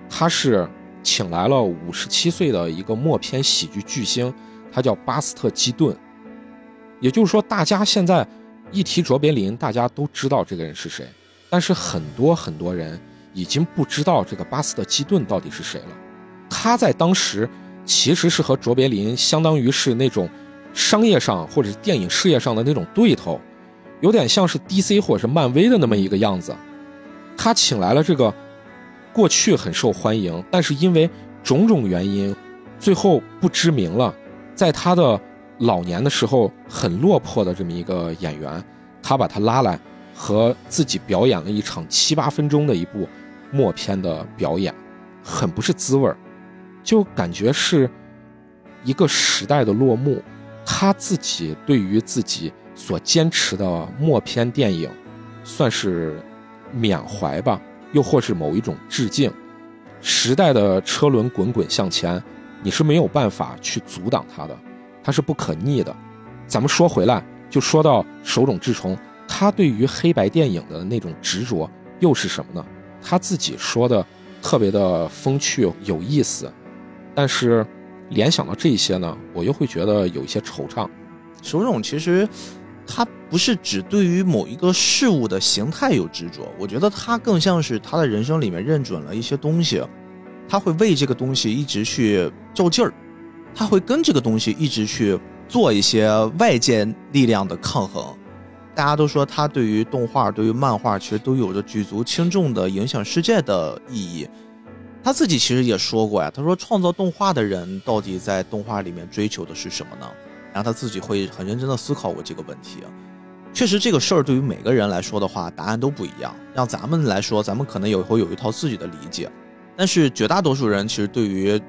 他是请来了五十七岁的一个默片喜剧巨星，他叫巴斯特基顿。也就是说，大家现在一提卓别林，大家都知道这个人是谁，但是很多很多人已经不知道这个巴斯特基顿到底是谁了。他在当时其实是和卓别林相当于是那种商业上或者是电影事业上的那种对头。有点像是 DC 或者是漫威的那么一个样子，他请来了这个过去很受欢迎，但是因为种种原因最后不知名了，在他的老年的时候很落魄的这么一个演员，他把他拉来和自己表演了一场七八分钟的一部默片的表演，很不是滋味儿，就感觉是一个时代的落幕，他自己对于自己。所坚持的默片电影，算是缅怀吧，又或是某一种致敬。时代的车轮滚滚向前，你是没有办法去阻挡它的，它是不可逆的。咱们说回来，就说到手冢治虫，他对于黑白电影的那种执着又是什么呢？他自己说的特别的风趣有意思，但是联想到这些呢，我又会觉得有一些惆怅。手冢其实。他不是只对于某一个事物的形态有执着，我觉得他更像是他的人生里面认准了一些东西，他会为这个东西一直去较劲儿，他会跟这个东西一直去做一些外界力量的抗衡。大家都说他对于动画、对于漫画其实都有着举足轻重的影响世界的意义。他自己其实也说过呀，他说创造动画的人到底在动画里面追求的是什么呢？然后他自己会很认真的思考过这个问题，确实这个事儿对于每个人来说的话，答案都不一样。让咱们来说，咱们可能有会有一套自己的理解，但是绝大多数人其实对于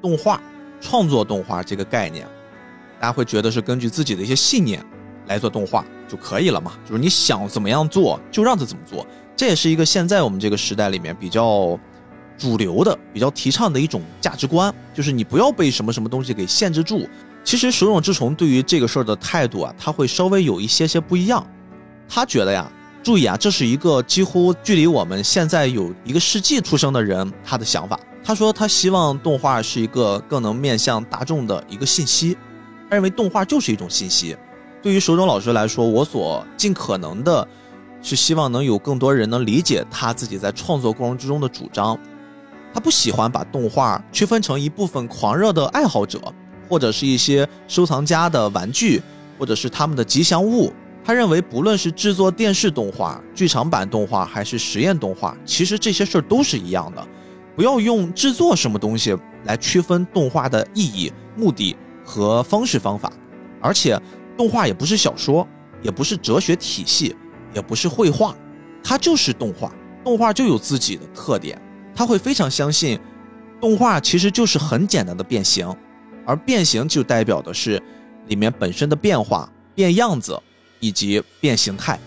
动画创作动画这个概念，大家会觉得是根据自己的一些信念来做动画就可以了嘛？就是你想怎么样做就让他怎么做，这也是一个现在我们这个时代里面比较主流的、比较提倡的一种价值观，就是你不要被什么什么东西给限制住。其实手冢治虫对于这个事儿的态度啊，他会稍微有一些些不一样。他觉得呀，注意啊，这是一个几乎距离我们现在有一个世纪出生的人他的想法。他说他希望动画是一个更能面向大众的一个信息。他认为动画就是一种信息。对于手冢老师来说，我所尽可能的，是希望能有更多人能理解他自己在创作过程之中的主张。他不喜欢把动画区分成一部分狂热的爱好者。或者是一些收藏家的玩具，或者是他们的吉祥物。他认为，不论是制作电视动画、剧场版动画，还是实验动画，其实这些事儿都是一样的。不要用制作什么东西来区分动画的意义、目的和方式方法。而且，动画也不是小说，也不是哲学体系，也不是绘画，它就是动画。动画就有自己的特点。他会非常相信，动画其实就是很简单的变形。而变形就代表的是里面本身的变化、变样子以及变形态，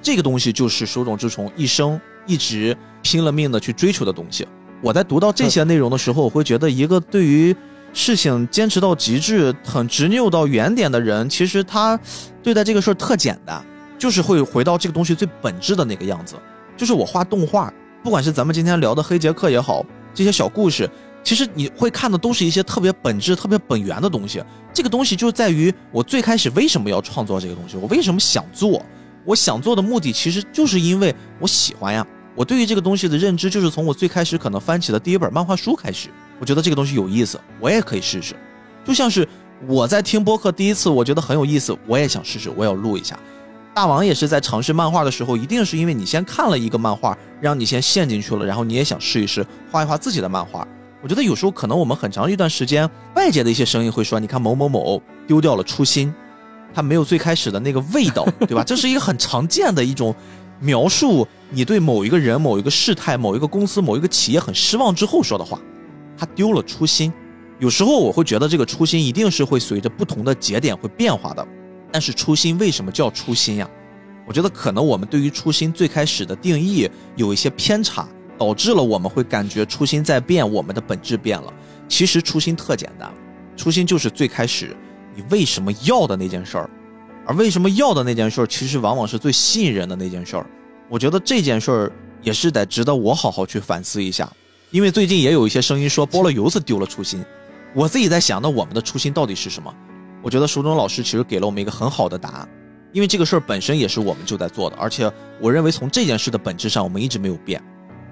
这个东西就是手冢治虫一生一直拼了命的去追求的东西。我在读到这些内容的时候，我会觉得一个对于事情坚持到极致、很执拗到原点的人，其实他对待这个事儿特简单，就是会回到这个东西最本质的那个样子。就是我画动画，不管是咱们今天聊的黑杰克也好，这些小故事。其实你会看的都是一些特别本质、特别本源的东西。这个东西就在于我最开始为什么要创作这个东西，我为什么想做？我想做的目的其实就是因为我喜欢呀。我对于这个东西的认知就是从我最开始可能翻起的第一本漫画书开始，我觉得这个东西有意思，我也可以试试。就像是我在听播客第一次，我觉得很有意思，我也想试试，我要录一下。大王也是在尝试漫画的时候，一定是因为你先看了一个漫画，让你先陷进去了，然后你也想试一试画一画自己的漫画。我觉得有时候可能我们很长一段时间，外界的一些声音会说，你看某某某丢掉了初心，他没有最开始的那个味道，对吧？这是一个很常见的一种描述你对某一个人、某一个事态、某一个公司、某一个企业很失望之后说的话。他丢了初心，有时候我会觉得这个初心一定是会随着不同的节点会变化的。但是初心为什么叫初心呀？我觉得可能我们对于初心最开始的定义有一些偏差。导致了我们会感觉初心在变，我们的本质变了。其实初心特简单，初心就是最开始你为什么要的那件事儿，而为什么要的那件事儿，其实往往是最吸引人的那件事儿。我觉得这件事儿也是得值得我好好去反思一下，因为最近也有一些声音说剥了油子丢了初心，我自己在想，那我们的初心到底是什么？我觉得书中老师其实给了我们一个很好的答案，因为这个事儿本身也是我们就在做的，而且我认为从这件事的本质上，我们一直没有变。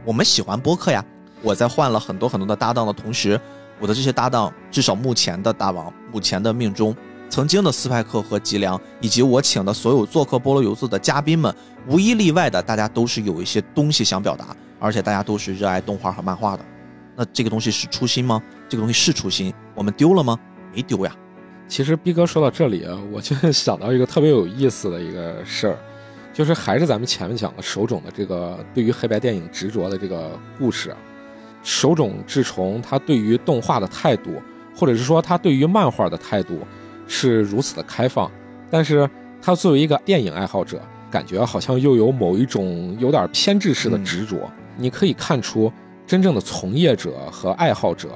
我们喜欢播客呀！我在换了很多很多的搭档的同时，我的这些搭档，至少目前的大王、目前的命中、曾经的斯派克和吉良，以及我请的所有做客菠萝油子的嘉宾们，无一例外的，大家都是有一些东西想表达，而且大家都是热爱动画和漫画的。那这个东西是初心吗？这个东西是初心，我们丢了吗？没丢呀。其实逼哥说到这里啊，我就想到一个特别有意思的一个事儿。就是还是咱们前面讲的手冢的这个对于黑白电影执着的这个故事，手冢治虫他对于动画的态度，或者是说他对于漫画的态度是如此的开放，但是他作为一个电影爱好者，感觉好像又有某一种有点偏执式的执着。你可以看出真正的从业者和爱好者，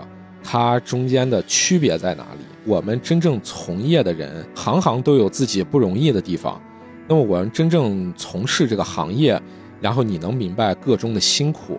他中间的区别在哪里？我们真正从业的人，行行都有自己不容易的地方。那么我们真正从事这个行业，然后你能明白个中的辛苦，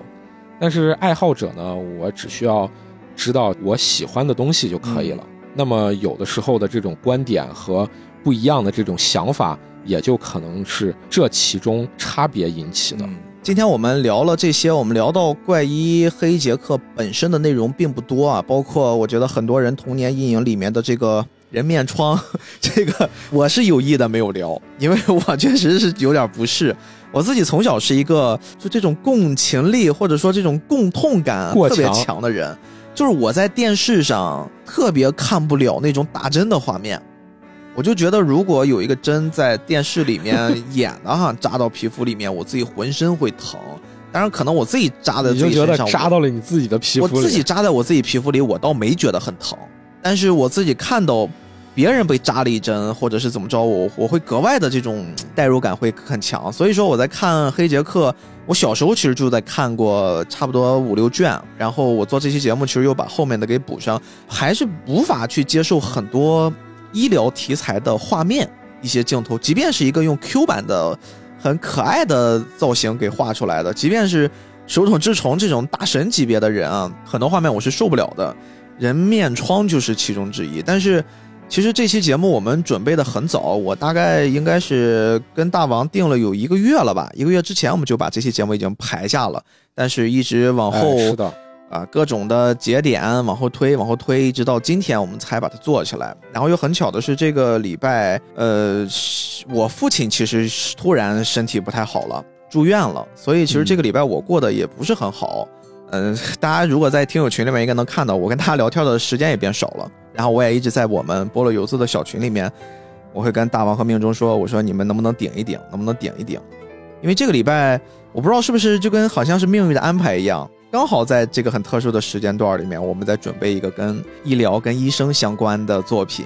但是爱好者呢，我只需要知道我喜欢的东西就可以了。那么有的时候的这种观点和不一样的这种想法，也就可能是这其中差别引起的。今天我们聊了这些，我们聊到怪医黑杰克本身的内容并不多啊，包括我觉得很多人童年阴影里面的这个。人面疮，这个我是有意的没有聊，因为我确实是有点不适。我自己从小是一个就这种共情力或者说这种共痛感特别强的人，就是我在电视上特别看不了那种打针的画面，我就觉得如果有一个针在电视里面 演的哈，扎到皮肤里面，我自己浑身会疼。当然，可能我自己扎在自己身上，扎到了你自己的皮肤，我自己扎在我自己皮肤里，我倒没觉得很疼，但是我自己看到。别人被扎了一针，或者是怎么着，我我会格外的这种代入感会很强。所以说我在看《黑杰克》，我小时候其实就在看过差不多五六卷，然后我做这期节目，其实又把后面的给补上，还是无法去接受很多医疗题材的画面一些镜头，即便是一个用 Q 版的很可爱的造型给画出来的，即便是手冢治虫这种大神级别的人啊，很多画面我是受不了的，人面疮就是其中之一，但是。其实这期节目我们准备的很早，我大概应该是跟大王定了有一个月了吧，一个月之前我们就把这期节目已经排下了，但是一直往后，是的，啊，各种的节点往后推，往后推，一直到今天我们才把它做起来。然后又很巧的是，这个礼拜，呃，我父亲其实突然身体不太好了，住院了，所以其实这个礼拜我过得也不是很好。嗯，大家如果在听友群里面应该能看到，我跟大家聊天的时间也变少了。然后我也一直在我们菠萝油子的小群里面，我会跟大王和命中说，我说你们能不能顶一顶，能不能顶一顶？因为这个礼拜我不知道是不是就跟好像是命运的安排一样，刚好在这个很特殊的时间段里面，我们在准备一个跟医疗、跟医生相关的作品。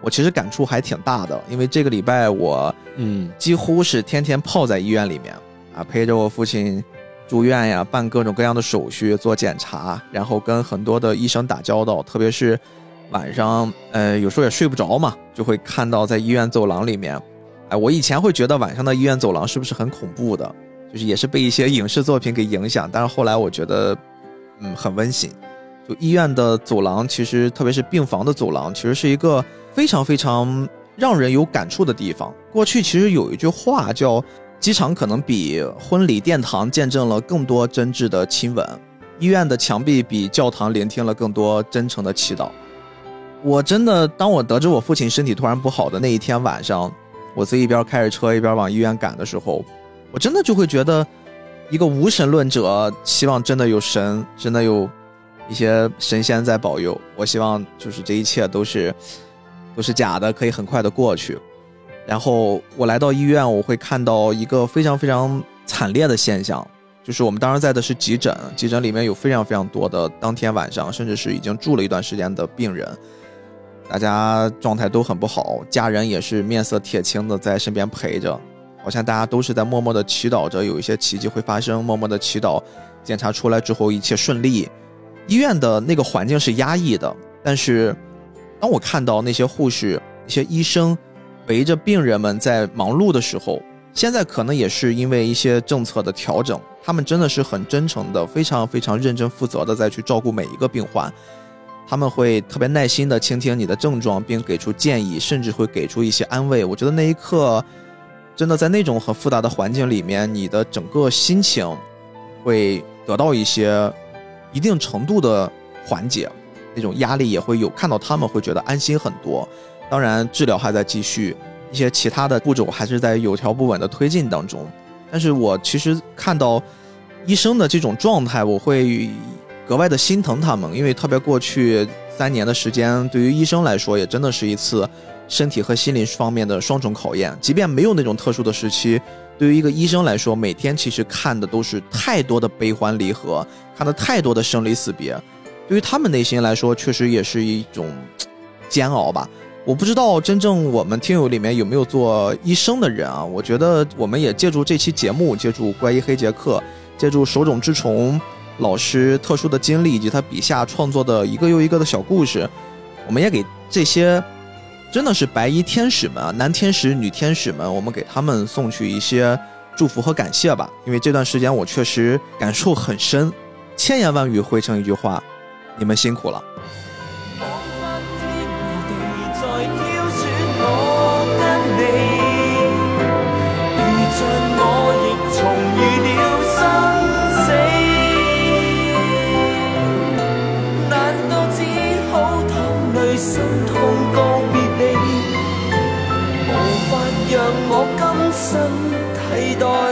我其实感触还挺大的，因为这个礼拜我嗯几乎是天天泡在医院里面啊，陪着我父亲住院呀，办各种各样的手续、做检查，然后跟很多的医生打交道，特别是。晚上，呃，有时候也睡不着嘛，就会看到在医院走廊里面，哎，我以前会觉得晚上的医院走廊是不是很恐怖的，就是也是被一些影视作品给影响，但是后来我觉得，嗯，很温馨。就医院的走廊，其实特别是病房的走廊，其实是一个非常非常让人有感触的地方。过去其实有一句话叫机场可能比婚礼殿堂见证了更多真挚的亲吻，医院的墙壁比教堂聆听了更多真诚的祈祷。我真的，当我得知我父亲身体突然不好的那一天晚上，我自己一边开着车一边往医院赶的时候，我真的就会觉得，一个无神论者希望真的有神，真的有一些神仙在保佑。我希望就是这一切都是都是假的，可以很快的过去。然后我来到医院，我会看到一个非常非常惨烈的现象，就是我们当时在的是急诊，急诊里面有非常非常多的当天晚上甚至是已经住了一段时间的病人。大家状态都很不好，家人也是面色铁青的在身边陪着，好像大家都是在默默的祈祷着有一些奇迹会发生，默默的祈祷检查出来之后一切顺利。医院的那个环境是压抑的，但是当我看到那些护士、一些医生围着病人们在忙碌的时候，现在可能也是因为一些政策的调整，他们真的是很真诚的、非常非常认真负责的在去照顾每一个病患。他们会特别耐心地倾听你的症状，并给出建议，甚至会给出一些安慰。我觉得那一刻，真的在那种很复杂的环境里面，你的整个心情会得到一些一定程度的缓解，那种压力也会有。看到他们会觉得安心很多。当然，治疗还在继续，一些其他的步骤还是在有条不紊的推进当中。但是我其实看到医生的这种状态，我会。格外的心疼他们，因为特别过去三年的时间，对于医生来说也真的是一次身体和心灵方面的双重考验。即便没有那种特殊的时期，对于一个医生来说，每天其实看的都是太多的悲欢离合，看的太多的生离死别，对于他们内心来说，确实也是一种煎熬吧。我不知道真正我们听友里面有没有做医生的人啊？我觉得我们也借助这期节目，借助怪医黑杰克，借助手冢治虫。老师特殊的经历以及他笔下创作的一个又一个的小故事，我们也给这些真的是白衣天使们啊、男天使、女天使们，我们给他们送去一些祝福和感谢吧。因为这段时间我确实感受很深，千言万语汇成一句话：你们辛苦了。身替代